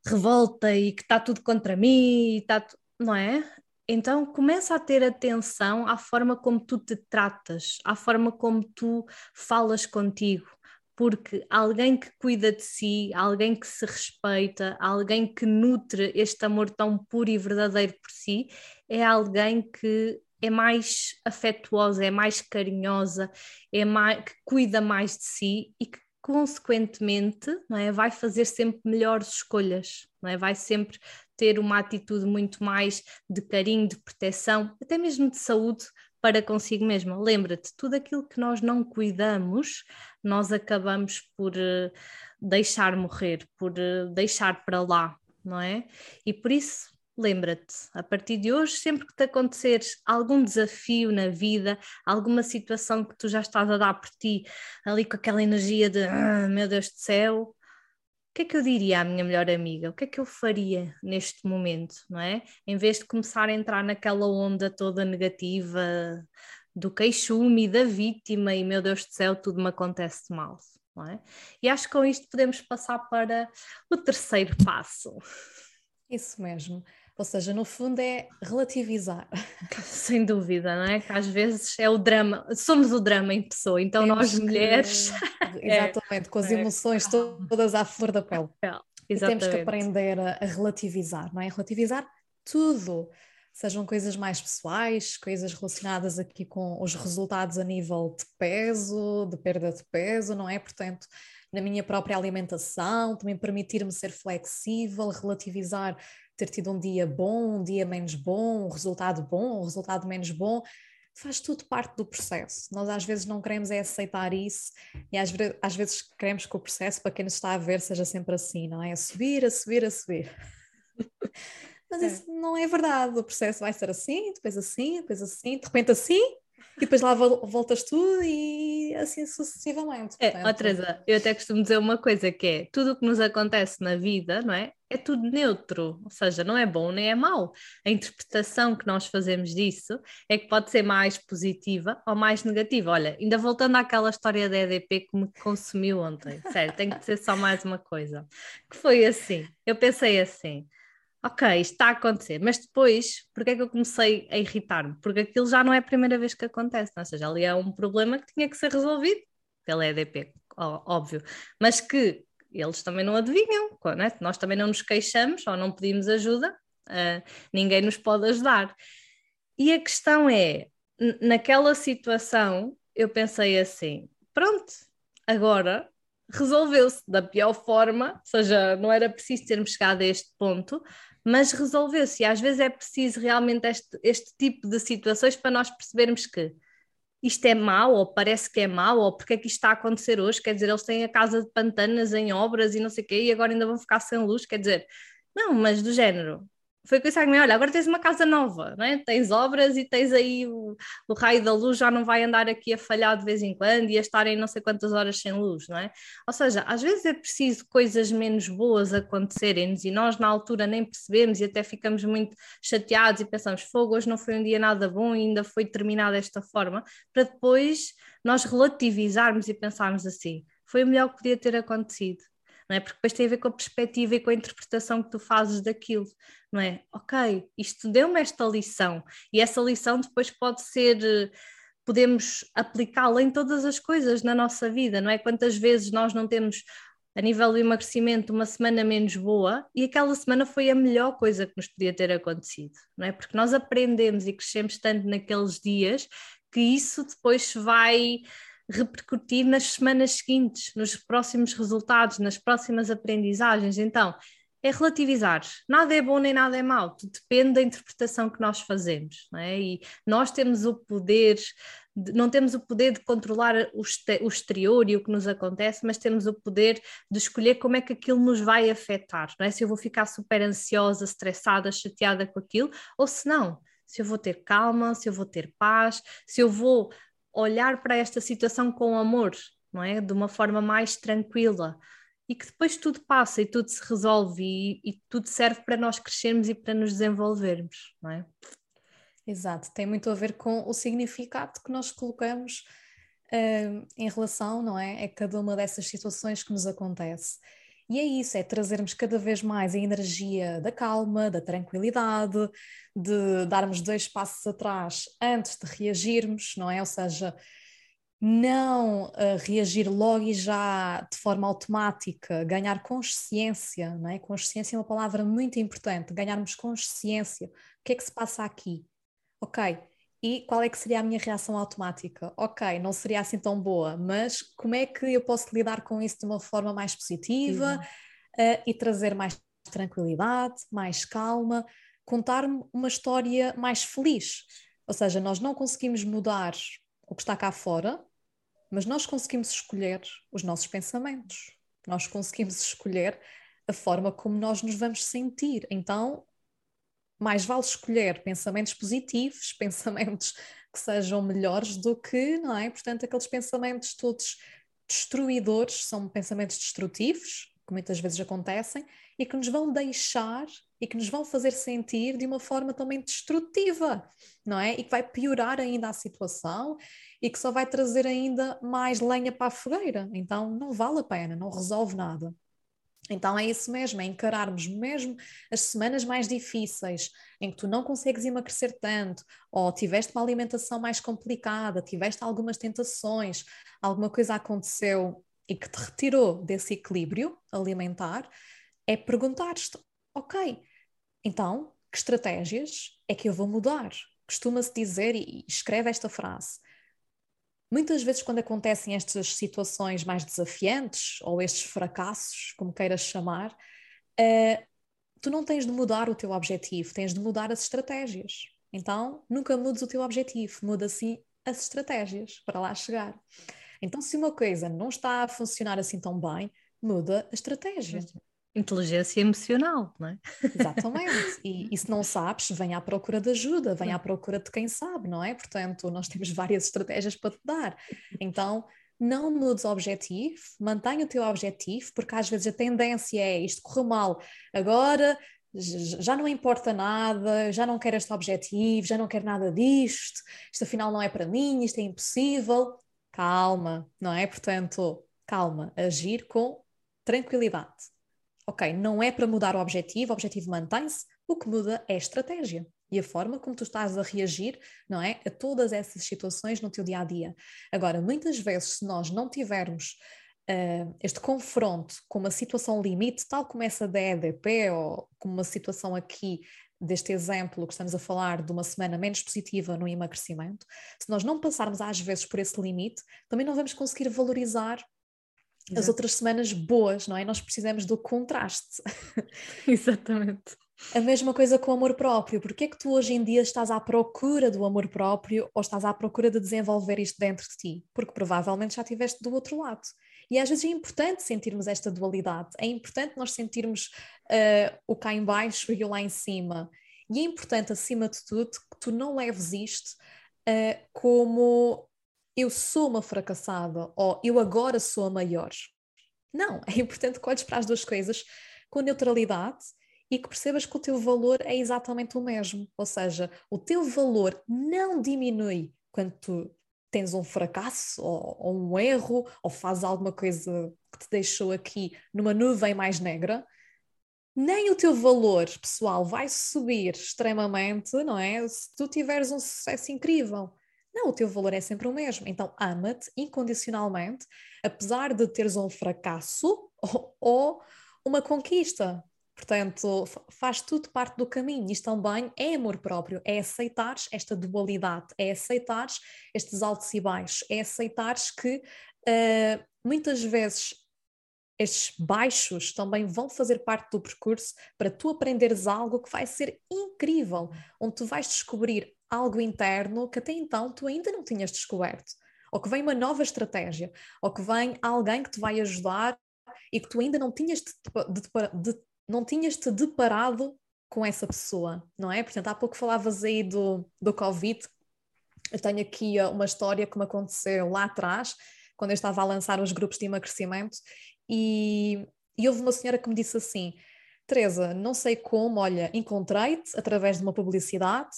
revolta e que está tudo contra mim, está não é? Então começa a ter atenção à forma como tu te tratas, à forma como tu falas contigo, porque alguém que cuida de si, alguém que se respeita, alguém que nutre este amor tão puro e verdadeiro por si, é alguém que é mais afetuosa, é mais carinhosa, é mais, que cuida mais de si e que consequentemente, não é, vai fazer sempre melhores escolhas, não é? Vai sempre ter uma atitude muito mais de carinho, de proteção, até mesmo de saúde para consigo mesma. Lembra-te, tudo aquilo que nós não cuidamos, nós acabamos por uh, deixar morrer, por uh, deixar para lá, não é? E por isso lembra-te, a partir de hoje, sempre que te acontecer algum desafio na vida, alguma situação que tu já estás a dar por ti, ali com aquela energia de ah, meu Deus do céu, o que é que eu diria à minha melhor amiga? O que é que eu faria neste momento, não é? Em vez de começar a entrar naquela onda toda negativa do queixume, da vítima e meu Deus do céu, tudo me acontece mal, não é? E acho que com isto podemos passar para o terceiro passo. Isso mesmo. Ou seja, no fundo é relativizar. Sem dúvida, não é? Que às vezes é o drama, somos o drama em pessoa, então Temos nós mulheres. Exatamente, é, com as é. emoções todas à flor da pele. É, temos que aprender a, a relativizar, não é? Relativizar tudo sejam coisas mais pessoais, coisas relacionadas aqui com os resultados a nível de peso, de perda de peso, não é? Portanto, na minha própria alimentação, também permitir-me ser flexível, relativizar ter tido um dia bom, um dia menos bom, um resultado bom, um resultado menos bom, faz tudo parte do processo. Nós às vezes não queremos é aceitar isso e às, às vezes queremos que o processo, para quem nos está a ver, seja sempre assim, não é? A subir, a subir, a subir. Mas é. isso não é verdade. O processo vai ser assim, depois assim, depois assim, de repente assim, e depois lá voltas tu e assim sucessivamente. É, portanto... Teresa, eu até costumo dizer uma coisa que é tudo o que nos acontece na vida, não é? É tudo neutro, ou seja, não é bom nem é mau. A interpretação que nós fazemos disso é que pode ser mais positiva ou mais negativa. Olha, ainda voltando àquela história da EDP que me consumiu ontem, sério, tenho que dizer só mais uma coisa, que foi assim, eu pensei assim, ok, está a acontecer, mas depois, porque é que eu comecei a irritar-me? Porque aquilo já não é a primeira vez que acontece, ou seja, ali é um problema que tinha que ser resolvido pela EDP, óbvio, mas que eles também não adivinham, não é? nós também não nos queixamos ou não pedimos ajuda, uh, ninguém nos pode ajudar. E a questão é, naquela situação, eu pensei assim: pronto, agora resolveu-se da pior forma, ou seja, não era preciso termos chegado a este ponto, mas resolveu-se. E às vezes é preciso realmente este, este tipo de situações para nós percebermos que isto é mau, ou parece que é mau, ou porque é que isto está a acontecer hoje, quer dizer, eles têm a casa de pantanas em obras e não sei o quê, e agora ainda vão ficar sem luz, quer dizer, não, mas do género, foi com isso que me olha, agora tens uma casa nova, não é? tens obras e tens aí o, o, raio da luz, já não vai andar aqui a falhar de vez em quando e a estar em não sei quantas horas sem luz, não é? Ou seja, às vezes é preciso coisas menos boas acontecerem-nos e nós na altura nem percebemos e até ficamos muito chateados e pensamos, fogo, hoje não foi um dia nada bom e ainda foi terminado desta forma, para depois nós relativizarmos e pensarmos assim, foi o melhor que podia ter acontecido não é? Porque depois tem a ver com a perspectiva e com a interpretação que tu fazes daquilo, não é? Ok, isto deu-me esta lição e essa lição depois pode ser podemos aplicá-la em todas as coisas na nossa vida, não é? Quantas vezes nós não temos a nível do emagrecimento uma semana menos boa e aquela semana foi a melhor coisa que nos podia ter acontecido, não é? Porque nós aprendemos e crescemos tanto naqueles dias que isso depois vai repercutir nas semanas seguintes, nos próximos resultados, nas próximas aprendizagens. Então, é relativizar. Nada é bom nem nada é mau, tudo depende da interpretação que nós fazemos. Não é? E nós temos o poder, de, não temos o poder de controlar o, o exterior e o que nos acontece, mas temos o poder de escolher como é que aquilo nos vai afetar. Não é? Se eu vou ficar super ansiosa, estressada, chateada com aquilo, ou se não, se eu vou ter calma, se eu vou ter paz, se eu vou olhar para esta situação com amor, não é? De uma forma mais tranquila e que depois tudo passa e tudo se resolve e, e, tudo serve para nós crescermos e para nos desenvolvermos, não é? Exato, tem muito a ver com o significado que nós colocamos uh, em relação, não é? É cada uma dessas situações que nos acontece. E é isso, é trazermos cada vez mais a energia da calma, da tranquilidade, de darmos dois passos atrás antes de reagirmos, não é? Ou seja, não uh, reagir logo e já de forma automática, ganhar consciência, não é? Consciência é uma palavra muito importante, ganharmos consciência. O que é que se passa aqui? Ok, e qual é que seria a minha reação automática? Ok, não seria assim tão boa, mas como é que eu posso lidar com isso de uma forma mais positiva uh, e trazer mais tranquilidade, mais calma, contar-me uma história mais feliz? Ou seja, nós não conseguimos mudar o que está cá fora, mas nós conseguimos escolher os nossos pensamentos, nós conseguimos escolher a forma como nós nos vamos sentir. Então, mais vale escolher pensamentos positivos, pensamentos que sejam melhores do que, não é? Portanto, aqueles pensamentos todos destruidores são pensamentos destrutivos, que muitas vezes acontecem, e que nos vão deixar e que nos vão fazer sentir de uma forma também destrutiva, não é? E que vai piorar ainda a situação e que só vai trazer ainda mais lenha para a fogueira. Então não vale a pena, não resolve nada. Então é isso mesmo, é encararmos mesmo as semanas mais difíceis, em que tu não consegues emagrecer tanto, ou tiveste uma alimentação mais complicada, tiveste algumas tentações, alguma coisa aconteceu e que te retirou desse equilíbrio alimentar, é perguntar-te, ok, então, que estratégias é que eu vou mudar? Costuma-se dizer, e escreve esta frase, muitas vezes quando acontecem estas situações mais desafiantes, ou estes fracassos, como queiras chamar, uh, tu não tens de mudar o teu objetivo, tens de mudar as estratégias. Então, nunca mudes o teu objetivo, muda sim as estratégias para lá chegar. Então, se uma coisa não está a funcionar assim tão bem, muda a estratégia inteligência emocional, não é? Exatamente. E, e, se não sabes, vem à procura de ajuda, vem à procura de quem sabe, não é? Portanto, nós temos várias estratégias para te dar. Então, não mudes o objetivo, mantenha o teu objetivo, porque às vezes a tendência é isto correu mal, agora já não importa nada, já não quero este objetivo, já não quero nada disto, isto afinal não é para mim, isto é impossível. Calma, não é? Portanto, calma, agir com tranquilidade ok, não é para mudar o objetivo, o objetivo mantém-se, o que muda é a estratégia e a forma como tu estás a reagir, não é, a todas essas situações no teu dia a dia. Agora, muitas vezes, se nós não tivermos uh, este confronto com uma situação limite, tal como essa da EDP ou como uma situação aqui deste exemplo que estamos a falar de uma semana menos positiva no emagrecimento, se nós não passarmos às vezes por esse limite, também não vamos conseguir valorizar Exato. as outras semanas boas, não é? Nós precisamos do contraste. Exatamente. A mesma coisa com o amor próprio. Porquê é que tu hoje em dia estás à procura do amor próprio ou estás à procura de desenvolver isto dentro de ti? Porque provavelmente já estiveste do outro lado. E às vezes é importante sentirmos esta dualidade. É importante nós sentirmos uh, o cá em baixo e o lá em cima. E é importante, acima de tudo, que tu não leves isto uh, como eu sou uma fracassada ou eu agora sou a maior. Não, é importante que olhes para as duas coisas com neutralidade e que percebas que o teu valor é exatamente o mesmo. Ou seja, o teu valor não diminui quando tu tens um fracasso ou, ou um erro ou fazes alguma coisa que te deixou aqui numa nuvem mais negra. Nem o teu valor pessoal vai subir extremamente, não é? Se tu tiveres um sucesso incrível. Não, o teu valor é sempre o mesmo. Então, ama-te incondicionalmente, apesar de teres um fracasso ou, ou uma conquista. Portanto, faz tudo parte do caminho. Isto também é amor próprio, é aceitares esta dualidade, é aceitares estes altos e baixos, é aceitares que uh, muitas vezes estes baixos também vão fazer parte do percurso para tu aprenderes algo que vai ser incrível, onde tu vais descobrir algo interno que até então tu ainda não tinhas descoberto, ou que vem uma nova estratégia, ou que vem alguém que te vai ajudar e que tu ainda não tinhas de, de, de, não tinhas te deparado com essa pessoa, não é? Portanto, há pouco falavas aí do, do Covid. Eu tenho aqui uma história que me aconteceu lá atrás, quando eu estava a lançar os grupos de emagrecimento, e, e houve uma senhora que me disse assim: Teresa, não sei como, olha, encontrei-te através de uma publicidade.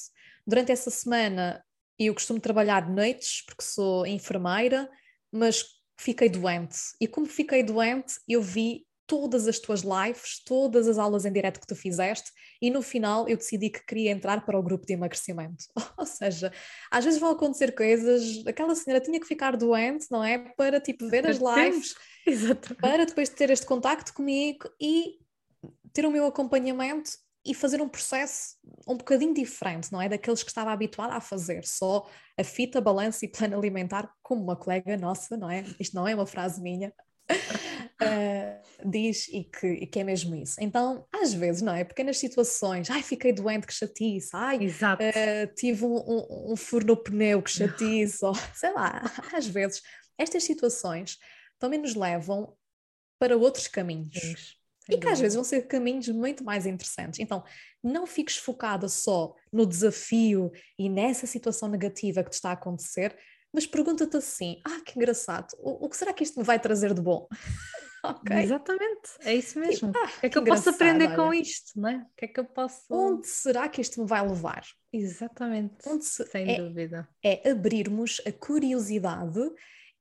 Durante essa semana eu costumo trabalhar noites porque sou enfermeira, mas fiquei doente. E como fiquei doente, eu vi todas as tuas lives, todas as aulas em direto que tu fizeste e no final eu decidi que queria entrar para o grupo de emagrecimento. Ou seja, às vezes vão acontecer coisas, aquela senhora tinha que ficar doente, não é? Para tipo ver as lives, para depois ter este contacto comigo e ter o meu acompanhamento e fazer um processo um bocadinho diferente, não é? Daqueles que estava habituada a fazer, só a fita, balanço e plano alimentar, como uma colega nossa, não é? Isto não é uma frase minha, uh, diz e que, e que, é mesmo isso. Então, às vezes, não é? Pequenas situações, ai, fiquei doente, que chatice, ai, uh, tive um, um, um, furo no pneu, que chatice, ou sei lá, às vezes, estas situações também nos levam para outros caminhos. Sim. E que às vezes vão ser caminhos muito mais interessantes. Então, não fiques focada só no desafio e nessa situação negativa que te está a acontecer, mas pergunta-te assim: ah, que engraçado, o, o, que será que isto me vai trazer de bom? okay. Exatamente, é isso mesmo. Ah, o que é que, que eu posso aprender olha. com isto, não é? O que é que eu posso. Onde será que isto me vai levar? Exatamente, se... sem é, dúvida. É abrirmos a curiosidade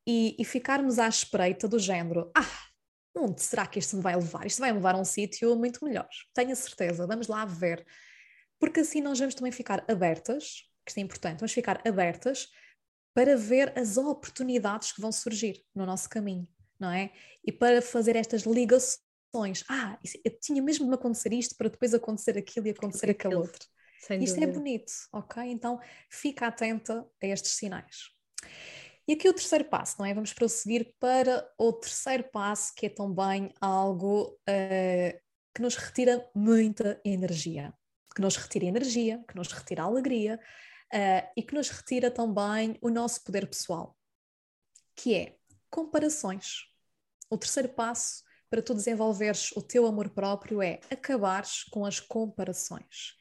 e, e ficarmos à espreita do género: ah, onde será que isto me vai levar? Isto vai me levar a um sítio muito melhor, tenho a certeza, vamos lá ver. Porque assim nós vamos também ficar abertas, que isto é importante, vamos ficar abertas para ver as oportunidades que vão surgir no nosso caminho, não é? E para fazer estas ligações. Ah, eu tinha mesmo de me acontecer isto para depois acontecer aquilo e acontecer aquele outro. Sem isto é dúvida. é bonito, ok? Então fica atenta a estes sinais. E aqui o terceiro passo, não é? Vamos prosseguir para o terceiro passo, que é também algo uh, que nos retira muita energia. Que nos retira energia, que nos retira alegria, uh, e que nos retira também o nosso poder pessoal, que é comparações. O terceiro passo para tu desenvolveres o teu amor próprio é acabares com as comparações.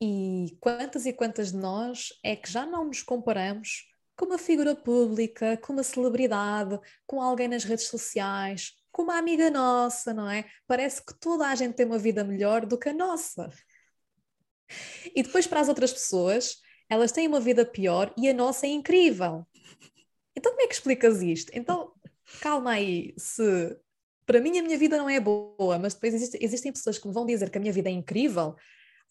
E quantas e quantas de nós é que já não nos comparamos com uma figura pública, com uma celebridade, com alguém nas redes sociais, com uma amiga nossa, não é? Parece que toda a gente tem uma vida melhor do que a nossa. E depois para as outras pessoas, elas têm uma vida pior e a nossa é incrível. Então como é que explicas isto? Então, calma aí, se para mim a minha vida não é boa, mas depois existe, existem pessoas que me vão dizer que a minha vida é incrível,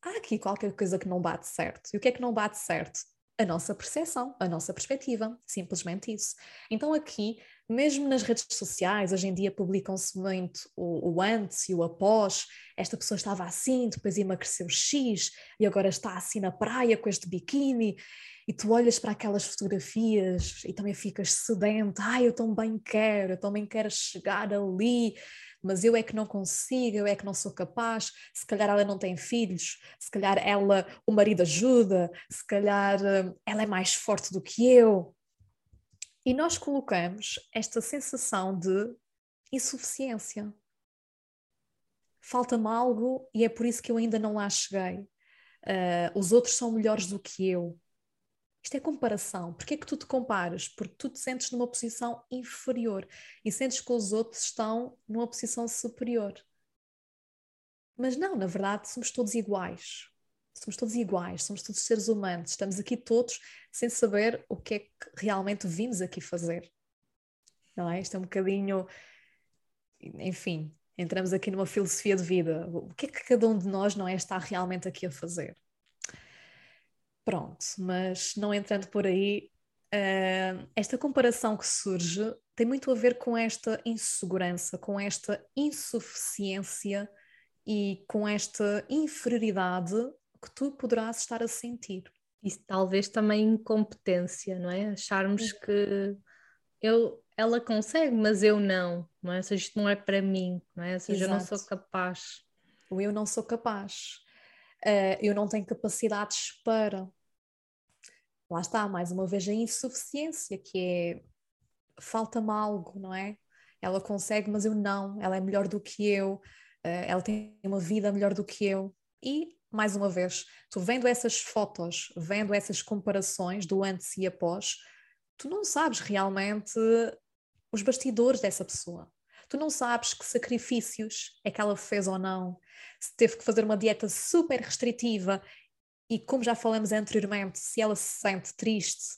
há aqui qualquer coisa que não bate certo. E o que é que não bate certo? A nossa percepção, a nossa perspectiva, simplesmente isso. Então aqui mesmo nas redes sociais, hoje em dia publicam-se muito o, o, antes e o após. Esta pessoa estava assim, depois emagreceu X e agora está assim na praia com este biquíni. E tu olhas para aquelas fotografias e também ficas sedento. Ai, eu também quero, eu também quero chegar ali, mas eu é que não consigo, eu é que não sou capaz. Se calhar ela não tem filhos, se calhar ela, o marido ajuda, se calhar hum, ela é mais forte do que eu e nós colocamos esta sensação de insuficiência. Falta-me algo e é por isso que eu ainda não lá cheguei. Uh, os outros são melhores do que eu. Isto é comparação. Porquê é que tu te comparas? Porque tu te sentes numa posição inferior e sentes que os outros estão numa posição superior. Mas não, na verdade, somos todos iguais somos todos iguais, somos todos seres humanos, estamos aqui todos sem saber o que é que realmente vimos aqui fazer. Não é? Isto é um bocadinho. Enfim, entramos aqui numa filosofia de vida. O que é que cada um de nós não é está realmente aqui a fazer? Pronto, mas não entrando por aí, uh, esta comparação que surge tem muito a ver com esta insegurança, com esta insuficiência e com esta inferioridade que tu poderás estar a sentir. E talvez também incompetência, não é? Acharmos que eu, ela consegue, mas eu não, não é? Ou seja, isto não é para mim, não é? Ou seja, Exato. eu não sou capaz. O eu não sou capaz. Uh, eu não tenho capacidades para. Lá está, mais uma vez, a insuficiência, que é falta-me algo, não é? Ela consegue, mas eu não. Ela é melhor do que eu. Uh, ela tem uma vida melhor do que eu. E mais uma vez, tu vendo essas fotos, vendo essas comparações do antes e após, tu não sabes realmente os bastidores dessa pessoa. Tu não sabes que sacrifícios é que ela fez ou não, se teve que fazer uma dieta super restritiva e, como já falamos anteriormente, se ela se sente triste,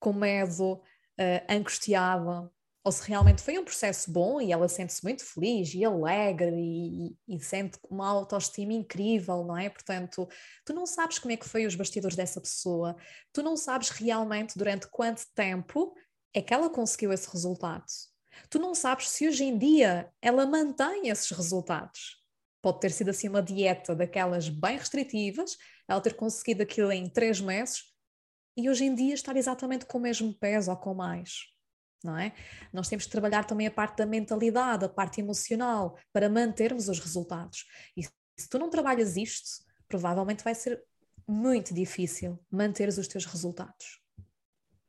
com medo, uh, angustiada, ou se realmente foi um processo bom e ela sente-se muito feliz e alegre e, e, sente uma autoestima incrível, não é? Portanto, tu não sabes como é que foi os bastidores dessa pessoa, tu não sabes realmente durante quanto tempo é que ela conseguiu esse resultado. Tu não sabes se hoje em dia ela mantém esses resultados. Pode ter sido assim uma dieta daquelas bem restritivas, ela ter conseguido aquilo em três meses e hoje em dia estar exatamente com o mesmo peso ou com mais não é? Nós temos que trabalhar também a parte da mentalidade, a parte emocional, para mantermos os resultados. E se tu não trabalhas isto, provavelmente vai ser muito difícil manteres os teus resultados.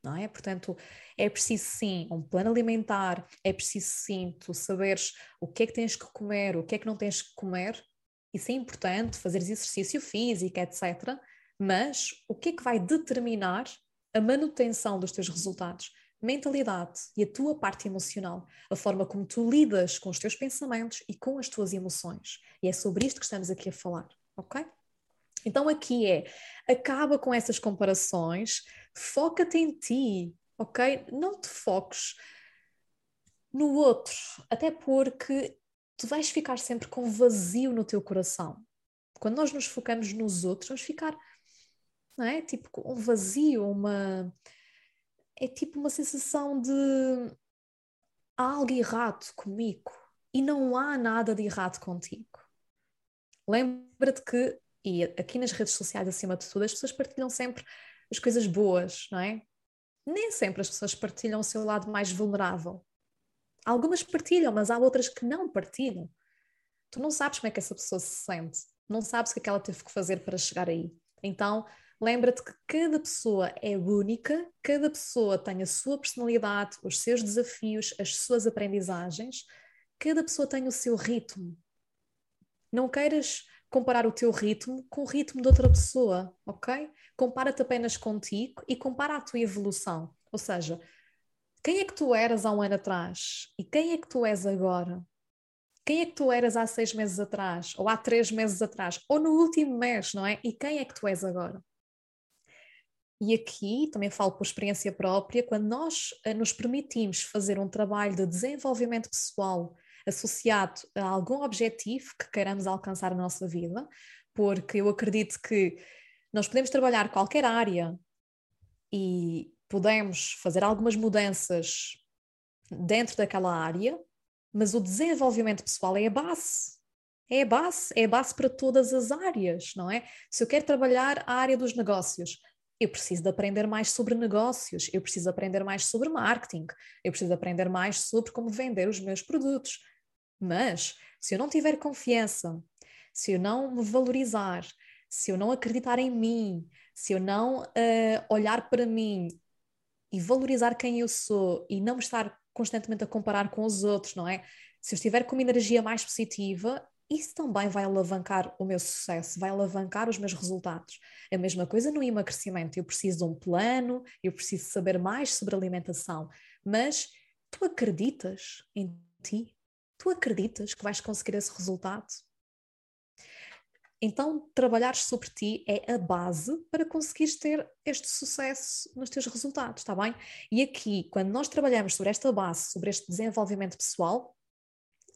Não é? Portanto, é preciso sim um plano alimentar, é preciso sim tu saberes o que é que tens que comer, o que é que não tens que comer. Isso é importante, fazeres exercício físico, etc. Mas o que é que vai determinar a manutenção dos teus resultados? mentalidade e a tua parte emocional, a forma como tu lidas com os teus pensamentos e com as tuas emoções. E é sobre isto que estamos aqui a falar, ok? Então aqui é, acaba com essas comparações, foca-te em ti, ok? Não te foques no outro, até porque tu vais ficar sempre com vazio no teu coração. Quando nós nos focamos nos outros, vamos ficar, não é? Tipo, um vazio, uma é tipo uma sensação de há algo errado comigo e não há nada de errado contigo. Lembra-te que, e aqui nas redes sociais acima de tudo, as pessoas partilham sempre as coisas boas, não é? Nem sempre as pessoas partilham o seu lado mais vulnerável. Algumas partilham, mas há outras que não partilham. Tu não sabes como é que essa pessoa se sente, não sabes o que é que ela teve que fazer para chegar aí. Então, Lembra-te que cada pessoa é única, cada pessoa tem a sua personalidade, os seus desafios, as suas aprendizagens, cada pessoa tem o seu ritmo. Não queiras comparar o teu ritmo com o ritmo de outra pessoa, ok? Compara-te apenas contigo e compara a tua evolução. Ou seja, quem é que tu eras há um ano atrás e quem é que tu és agora? Quem é que tu eras há seis meses atrás, ou há três meses atrás, ou no último mês, não é? E quem é que tu és agora? E aqui também falo por experiência própria, quando nós eh, nos permitimos fazer um trabalho de desenvolvimento pessoal associado a algum objetivo que queiramos alcançar na nossa vida, porque eu acredito que nós podemos trabalhar qualquer área e podemos fazer algumas mudanças dentro daquela área, mas o desenvolvimento pessoal é a base. É a base, é a base para todas as áreas, não é? Se eu quero trabalhar a área dos negócios, eu preciso de aprender mais sobre negócios, eu preciso aprender mais sobre marketing, eu preciso aprender mais sobre como vender os meus produtos. Mas se eu não tiver confiança, se eu não me valorizar, se eu não acreditar em mim, se eu não uh, olhar para mim e valorizar quem eu sou e não me estar constantemente a comparar com os outros, não é? Se eu estiver com uma energia mais positiva, isso também vai alavancar o meu sucesso, vai alavancar os meus resultados. É a mesma coisa no emagrecimento. Eu preciso de um plano, eu preciso saber mais sobre alimentação, mas tu acreditas em ti? Tu acreditas que vais conseguir esse resultado? Então, trabalhar sobre ti é a base para conseguires ter este sucesso nos teus resultados, está bem? E aqui, quando nós trabalhamos sobre esta base, sobre este desenvolvimento pessoal,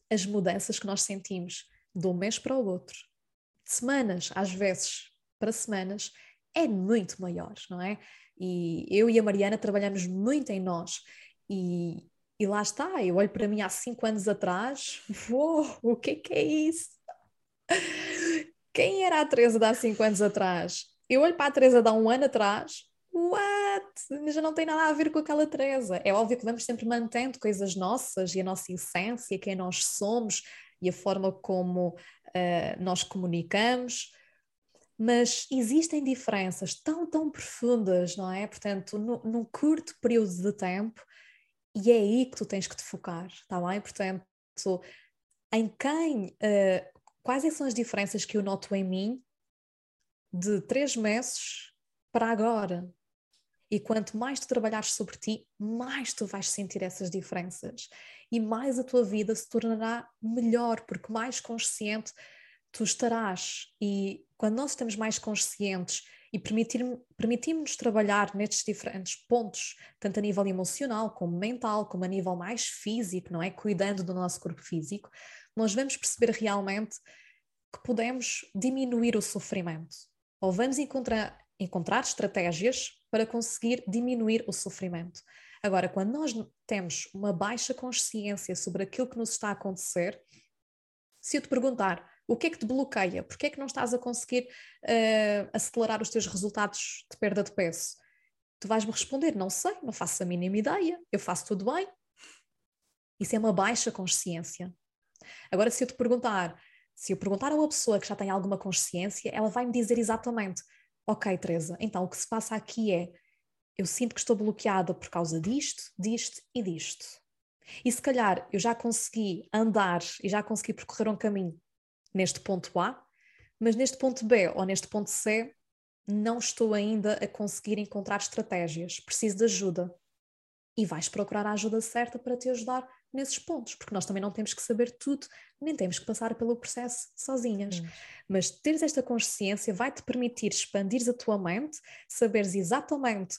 as mudanças que nós sentimos de um mês para o outro, de semanas, às vezes para semanas, é muito maior, não é? E eu e a Mariana trabalhamos muito em nós e, e lá está, eu olho para mim há cinco anos atrás, o que é que é isso? Quem era a Teresa de há 5 anos atrás? Eu olho para a Teresa de há um ano atrás, what? Já não tem nada a ver com aquela Teresa. É óbvio que vamos sempre mantendo coisas nossas e a nossa essência, quem nós somos e a forma como uh, nós comunicamos, mas existem diferenças tão, tão profundas, não é? Portanto, no, num curto período de tempo, e é aí que tu tens que te focar, está bem? Portanto, em quem, uh, quais é são as diferenças que eu noto em mim de três meses para agora? E quanto mais tu trabalhares sobre ti, mais tu vais sentir essas diferenças. E mais a tua vida se tornará melhor, porque mais consciente tu estarás. E quando nós estamos mais conscientes e permitimos-nos trabalhar nestes diferentes pontos, tanto a nível emocional, como mental, como a nível mais físico, não é? Cuidando do nosso corpo físico, nós vamos perceber realmente que podemos diminuir o sofrimento. Ou vamos encontrar, encontrar estratégias para conseguir diminuir o sofrimento. Agora, quando nós temos uma baixa consciência sobre aquilo que nos está a acontecer, se eu te perguntar o que é que te bloqueia, porque é que não estás a conseguir uh, acelerar os teus resultados de perda de peso, tu vais-me responder: não sei, não faço a mínima ideia, eu faço tudo bem. Isso é uma baixa consciência. Agora, se eu te perguntar, se eu perguntar a uma pessoa que já tem alguma consciência, ela vai me dizer exatamente: Ok, Teresa, então o que se passa aqui é eu sinto que estou bloqueada por causa disto, disto e disto. E se calhar eu já consegui andar e já consegui percorrer um caminho neste ponto A, mas neste ponto B ou neste ponto C não estou ainda a conseguir encontrar estratégias, preciso de ajuda. E vais procurar a ajuda certa para te ajudar nesses pontos, porque nós também não temos que saber tudo, nem temos que passar pelo processo sozinhas. Hum. Mas teres esta consciência vai-te permitir expandir a tua mente, saberes exatamente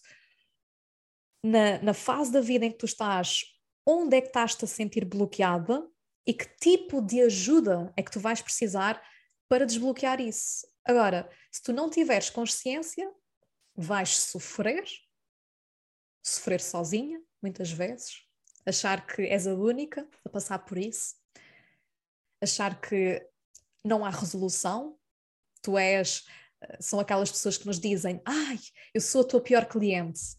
na, na fase da vida em que tu estás, onde é que estás-te a sentir bloqueada e que tipo de ajuda é que tu vais precisar para desbloquear isso. Agora, se tu não tiveres consciência, vais sofrer, sofrer sozinha, muitas vezes, achar que és a única a passar por isso, achar que não há resolução, tu és, eh, são aquelas pessoas que nos dizem, ai, eu sou a tua pior cliente.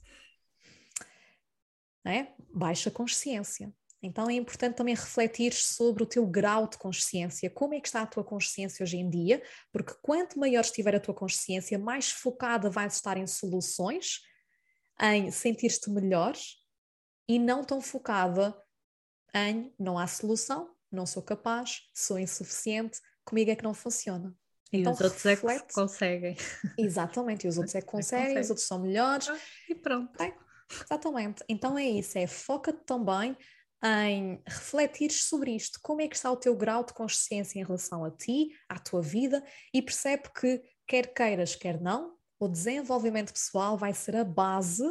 É? Baixa consciência. Então é importante também refletir sobre o teu grau de consciência, como é que está a tua consciência hoje em dia, porque quanto maior estiver a tua consciência, mais focada vais estar em soluções, em sentir-te melhor e não tão focada em não há solução, não sou capaz, sou insuficiente, comigo é que não funciona. E então, os outros reflete... é que conseguem. Exatamente, e os outros é que é conseguem, os outros são melhores. Ah, e pronto. Exatamente. Então é isso, é foca-te também em refletir sobre isto, como é que está o teu grau de consciência em relação a ti, à tua vida, e percebe que, quer queiras, quer não, o desenvolvimento pessoal vai ser a base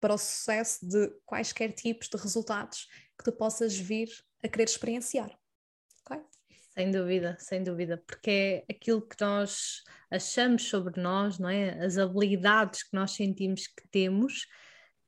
para o sucesso de quaisquer tipos de resultados que tu possas vir a querer experienciar. Okay? Sem dúvida, sem dúvida, porque é aquilo que nós achamos sobre nós, não é? As habilidades que nós sentimos que temos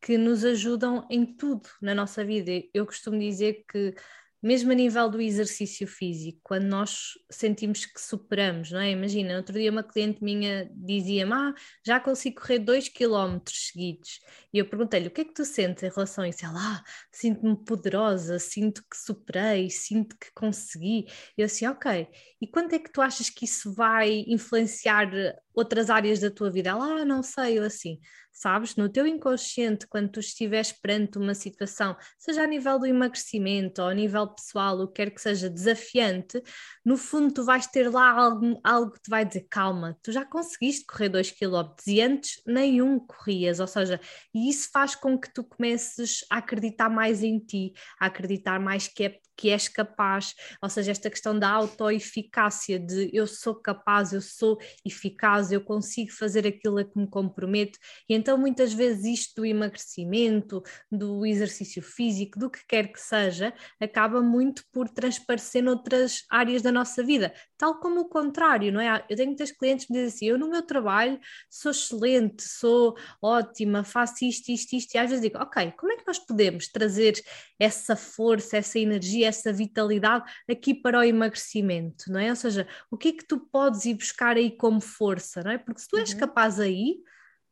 que nos ajudam em tudo na nossa vida. Eu costumo dizer que mesmo a nível do exercício físico, quando nós sentimos que superamos, não é? Imagina, outro dia uma cliente minha dizia-me, ah, já consigo correr dois quilómetros seguidos. E eu perguntei-lhe, o que é que tu sentes em relação a isso? Ela, ah, sinto-me poderosa, sinto que superei, sinto que consegui. Eu assim, ok, e quanto é que tu achas que isso vai influenciar outras áreas da tua vida? Ela, ah, não sei, eu assim, sabes? No teu inconsciente, quando tu estiveres perante uma situação, seja a nível do emagrecimento ou a nível pessoal, o que quer que seja desafiante, no fundo tu vais ter lá algo, algo que te vai dizer, calma, tu já conseguiste correr dois quilómetros e antes nenhum corrias, ou seja, e isso faz com que tu comeces a acreditar mais em ti, a acreditar mais que é que és capaz, ou seja, esta questão da autoeficácia, de eu sou capaz, eu sou eficaz, eu consigo fazer aquilo a que me comprometo, e então muitas vezes isto do emagrecimento, do exercício físico, do que quer que seja, acaba muito por transparecer noutras áreas da nossa vida, tal como o contrário, não é? Eu tenho muitas clientes que me dizem assim, eu no meu trabalho sou excelente, sou ótima, faço isto, isto, isto, e às vezes digo, ok, como é que nós podemos trazer essa força, essa energia, essa vitalidade aqui para o emagrecimento, não é? Ou seja, o que é que tu podes ir buscar aí como força, não é? Porque se tu és uhum. capaz aí,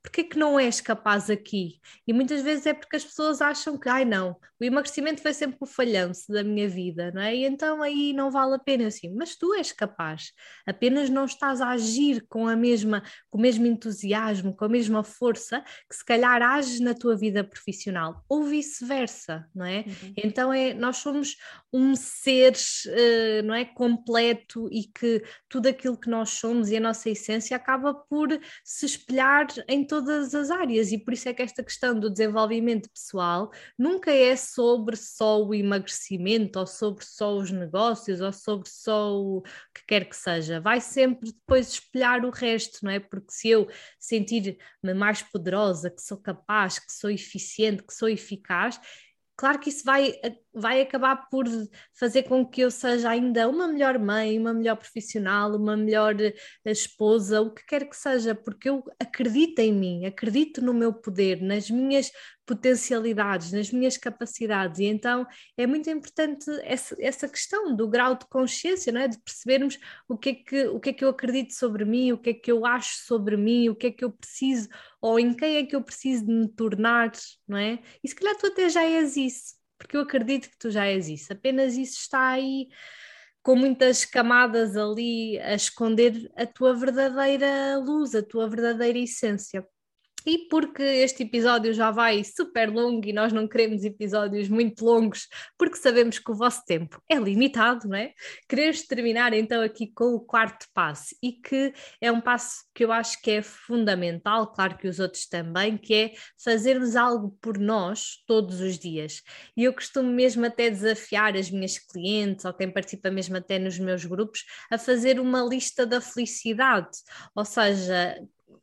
porque é que não és capaz aqui? E muitas vezes é porque as pessoas acham que, ai não, o emagrecimento foi sempre o falhanço da minha vida, não é? E então aí não vale a pena assim, mas tu és capaz, apenas não estás a agir com a mesma, com o mesmo entusiasmo, com a mesma força que se calhar ages na tua vida profissional, ou vice-versa, não é? Uhum. Então é, nós somos um ser, uh, não é, completo e que tudo aquilo que nós somos e a nossa essência acaba por se espelhar em todo todas as áreas e por isso é que esta questão do desenvolvimento pessoal nunca é sobre só o emagrecimento ou sobre só os negócios ou sobre só o que quer que seja, vai sempre depois espelhar o resto, não é? Porque se eu sentir-me mais poderosa, que sou capaz, que sou eficiente, que sou eficaz, claro que isso vai, vai acabar por fazer com que eu seja ainda uma melhor mãe, uma melhor profissional, uma melhor eh, esposa, o que quer que seja, porque eu acredito em mim, acredito no meu poder, nas minhas potencialidades, nas minhas capacidades, e então é muito importante essa, essa questão do grau de consciência, não é? de percebermos o que, é que, o que é que eu acredito sobre mim, o que é que eu acho sobre mim, o que é que eu preciso, ou em quem é que eu preciso de me tornar, não é? E se calhar tu até já és isso, porque eu acredito que tu já és isso, apenas isso está aí com muitas camadas ali a esconder a tua verdadeira luz, a tua verdadeira essência. E porque este episódio já vai super longo e nós não queremos episódios muito longos, porque sabemos que o vosso tempo é limitado, não é? Queremos terminar então aqui com o quarto passo e que é um passo que eu acho que é fundamental, claro que os outros também, que é fazermos algo por nós todos os dias. E eu costumo mesmo até desafiar as minhas clientes ou quem participa mesmo até nos meus grupos a fazer uma lista da felicidade, ou seja,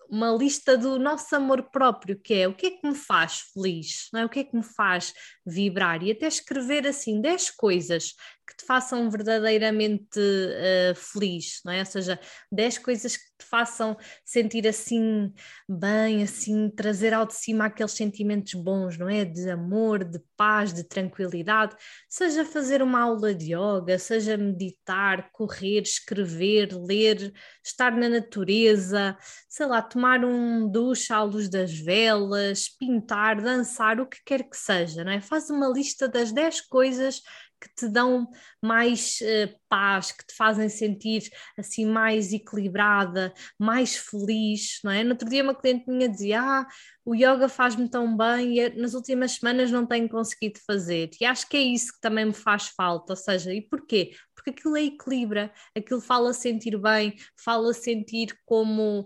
uma lista do nosso amor próprio, que é o que é que me faz feliz, não é? o que é que me faz vibrar, e até escrever assim 10 coisas que te façam verdadeiramente uh, feliz, não é? Ou seja, 10 coisas que te façam sentir assim bem, assim, trazer ao de cima aqueles sentimentos bons, não é? De amor, de paz, de tranquilidade, seja fazer uma aula de yoga, seja meditar, correr, escrever, ler, estar na natureza, sei lá, tomar um duche à luz das velas, pintar, dançar, o que quer que seja, não é? Faz uma lista das 10 coisas que te dão mais uh, paz, que te fazem sentir assim mais equilibrada, mais feliz, não é? No outro dia uma cliente minha dizia, ah, o yoga faz-me tão bem e nas últimas semanas não tenho conseguido fazer. E acho que é isso que também me faz falta, ou seja, e porquê? Porque aquilo é equilibra, aquilo fala sentir bem, fala sentir como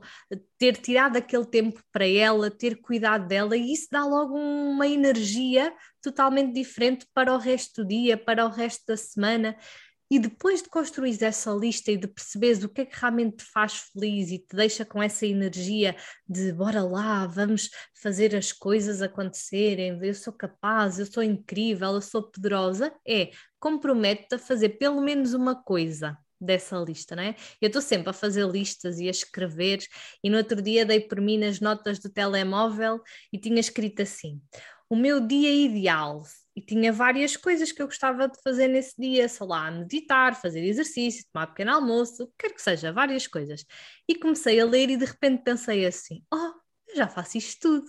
ter tirado aquele tempo para ela, ter cuidado dela, e isso dá logo uma energia totalmente diferente para o resto do dia, para o resto da semana. E depois de construir essa lista e de perceberes o que é que realmente te faz feliz e te deixa com essa energia de bora lá, vamos fazer as coisas acontecerem, eu sou capaz, eu sou incrível, eu sou poderosa, é compromete-te a fazer pelo menos uma coisa dessa lista, não é? Eu estou sempre a fazer listas e a escrever, e no outro dia dei por mim nas notas do telemóvel e tinha escrito assim: o meu dia ideal. E tinha várias coisas que eu gostava de fazer nesse dia, sei lá, meditar, fazer exercício, tomar pequeno almoço, o que quer que seja, várias coisas. E comecei a ler e de repente pensei assim: oh, eu já faço isto tudo.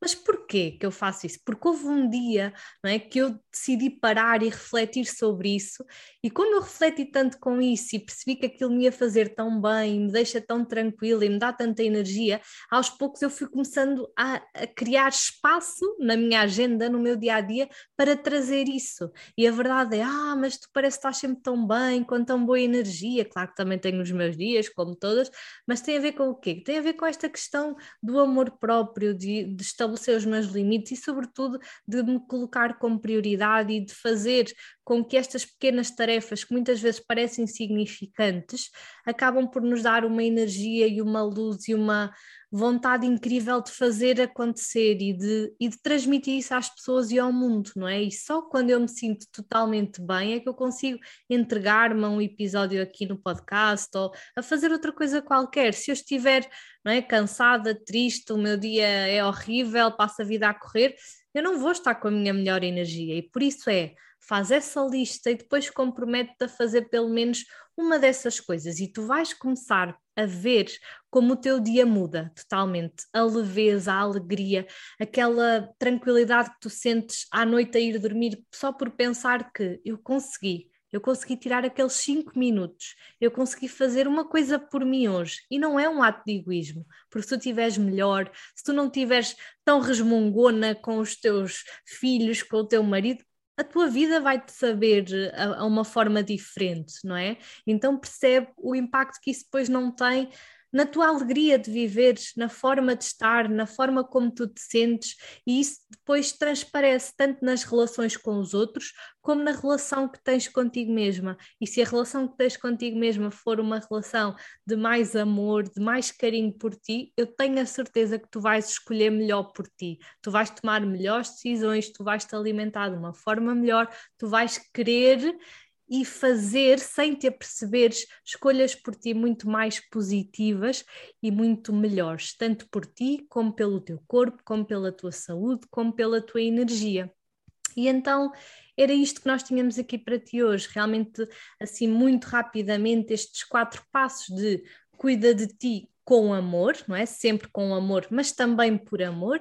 Mas porquê que eu faço isso? Porque houve um dia não é, que eu decidi parar e refletir sobre isso, e como eu refleti tanto com isso e percebi que aquilo me ia fazer tão bem, me deixa tão tranquila e me dá tanta energia, aos poucos eu fui começando a, a criar espaço na minha agenda, no meu dia a dia, para trazer isso. E a verdade é: ah, mas tu parece que estás sempre tão bem, com tão boa energia. Claro que também tenho os meus dias, como todas, mas tem a ver com o quê? Tem a ver com esta questão do amor próprio, de, de estabelecer os meus limites e, sobretudo, de me colocar como prioridade e de fazer com que estas pequenas tarefas, que muitas vezes parecem insignificantes, acabam por nos dar uma energia e uma luz e uma vontade incrível de fazer acontecer e de, e de transmitir isso às pessoas e ao mundo, não é? E só quando eu me sinto totalmente bem é que eu consigo entregar-me a um episódio aqui no podcast ou a fazer outra coisa qualquer. Se eu estiver não é, cansada, triste, o meu dia é horrível, passo a vida a correr, eu não vou estar com a minha melhor energia e por isso é faz essa lista e depois compromete-te a fazer pelo menos uma dessas coisas e tu vais começar a ver como o teu dia muda totalmente, a leveza, a alegria, aquela tranquilidade que tu sentes à noite a ir dormir só por pensar que eu consegui, eu consegui tirar aqueles cinco minutos, eu consegui fazer uma coisa por mim hoje. E não é um ato de egoísmo, porque se tu estiveres melhor, se tu não estiveres tão resmungona com os teus filhos, com o teu marido, a tua vida vai-te saber a, a, uma forma diferente, não é? Então percebe o impacto que isso depois não tem na tua alegria de viver, na forma de estar, na forma como tu te sentes, e isso depois transparece tanto nas relações com os outros, como na relação que tens contigo mesma. E se a relação que tens contigo mesma for uma relação de mais amor, de mais carinho por ti, eu tenho a certeza que tu vais escolher melhor por ti, tu vais tomar melhores decisões, tu vais te alimentar de uma forma melhor, tu vais querer e fazer, sem te aperceberes, escolhas por ti muito mais positivas e muito melhores, tanto por ti, como pelo teu corpo, como pela tua saúde, como pela tua energia. E então era isto que nós tínhamos aqui para ti hoje, realmente assim muito rapidamente estes quatro passos de cuida de ti com amor, não é? Sempre com amor, mas também por amor.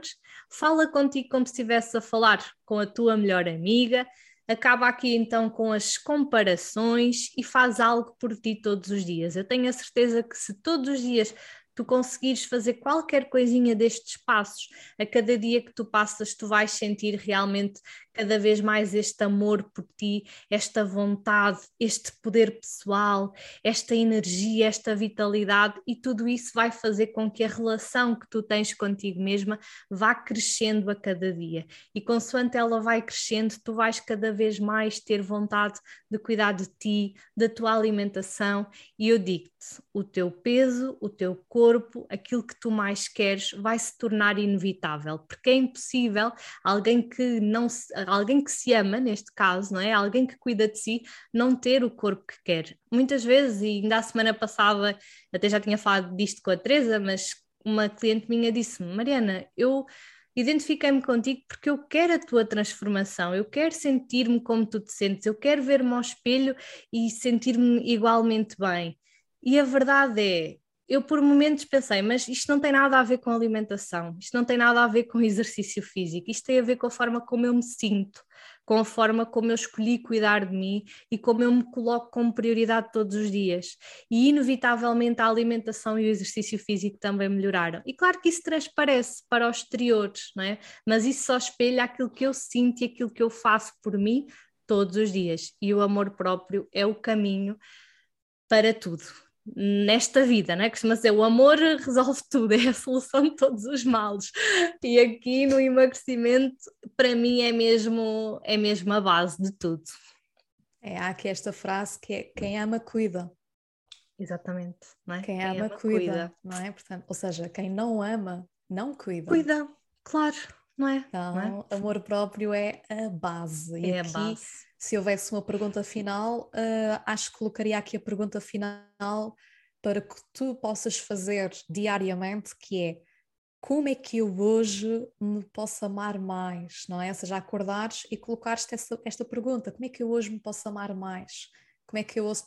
Fala contigo como se estivesse a falar com a tua melhor amiga, acaba aqui então com as comparações e faz algo por ti todos os dias. Eu tenho a certeza que se todos os dias tu conseguires fazer qualquer coisinha destes passos, a cada dia que tu passas, tu vais sentir realmente cada vez mais este amor por ti, esta vontade, este poder pessoal, esta energia, esta vitalidade, e tudo isso vai fazer com que a relação que tu tens contigo mesma vá crescendo a cada dia. E consoante ela vai crescendo, tu vais cada vez mais ter vontade de cuidar de ti, da tua alimentação, e eu digo-te: o teu peso, o teu corpo, aquilo que tu mais queres, vai se tornar inevitável, porque é impossível alguém que não se alguém que se ama, neste caso, não é? Alguém que cuida de si, não ter o corpo que quer. Muitas vezes, e ainda a semana passada, até já tinha falado disto com a Teresa, mas uma cliente minha disse-me: Mariana, eu identifiquei-me contigo porque eu quero a tua transformação, eu quero sentir-me como tu te sentes, eu quero ver-me ao espelho e sentir-me igualmente bem. E a verdade é, eu por momentos pensei, mas isto não tem nada a ver com alimentação, isto não tem nada a ver com exercício físico, isto tem a ver com a forma como eu me sinto, com a forma como eu escolhi cuidar de mim e como eu me coloco como prioridade todos os dias. E inevitavelmente a alimentação e o exercício físico também melhoraram. E claro que isso transparece para os exteriores, não é? Mas isso só espelha aquilo que eu sinto e aquilo que eu faço por mim todos os dias. E o amor próprio é o caminho para tudo nesta vida, né? Costuma dizer o amor resolve tudo, é a solução de todos os males. E aqui no emagrecimento, para mim, é mesmo, é mesmo a base de tudo. É, há aqui esta frase que é quem ama, cuida. Exatamente, não é? Quem, quem ama, ama cuida, cuida, não é? Portanto, ou seja, quem não ama, não cuida. Cuida, claro, não é? Então, não é? amor próprio é a base. E é aqui, a base se houvesse uma pergunta final, uh, acho que colocaria aqui a pergunta final para que tu possas fazer diariamente, que é como é que eu hoje me posso amar mais, não é? Ou seja, acordares e colocares-te esta, esta pergunta, como é que eu hoje me posso amar mais? Como é que eu hoje,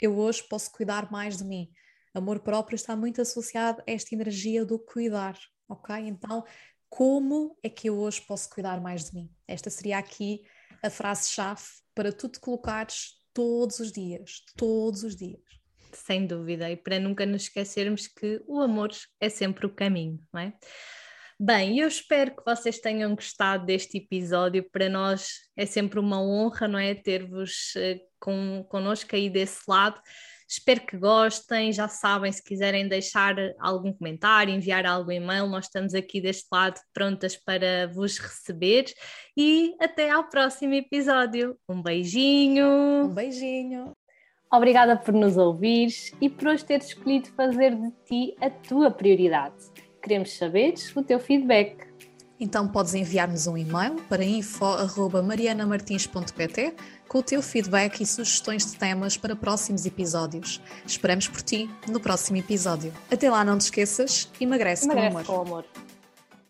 eu hoje posso cuidar mais de mim? Amor próprio está muito associado a esta energia do cuidar, ok? Então, como é que eu hoje posso cuidar mais de mim? Esta seria aqui a frase-chave para tu te colocares todos os dias, todos os dias. Sem dúvida, e para nunca nos esquecermos que o amor é sempre o caminho, não é? Bem, eu espero que vocês tenham gostado deste episódio. Para nós é sempre uma honra, não é? Ter-vos uh, com, connosco aí desse lado. Espero que gostem. Já sabem, se quiserem deixar algum comentário, enviar algum e-mail, nós estamos aqui deste lado prontas para vos receber. E até ao próximo episódio. Um beijinho. Um beijinho. Obrigada por nos ouvires e por hoje teres escolhido fazer de ti a tua prioridade. Queremos saber o teu feedback. Então podes enviar-nos um e-mail para info.marianamartins.pt com o teu feedback e sugestões de temas para próximos episódios. Esperamos por ti no próximo episódio. Até lá, não te esqueças, emagrece, emagrece com amor. Com amor.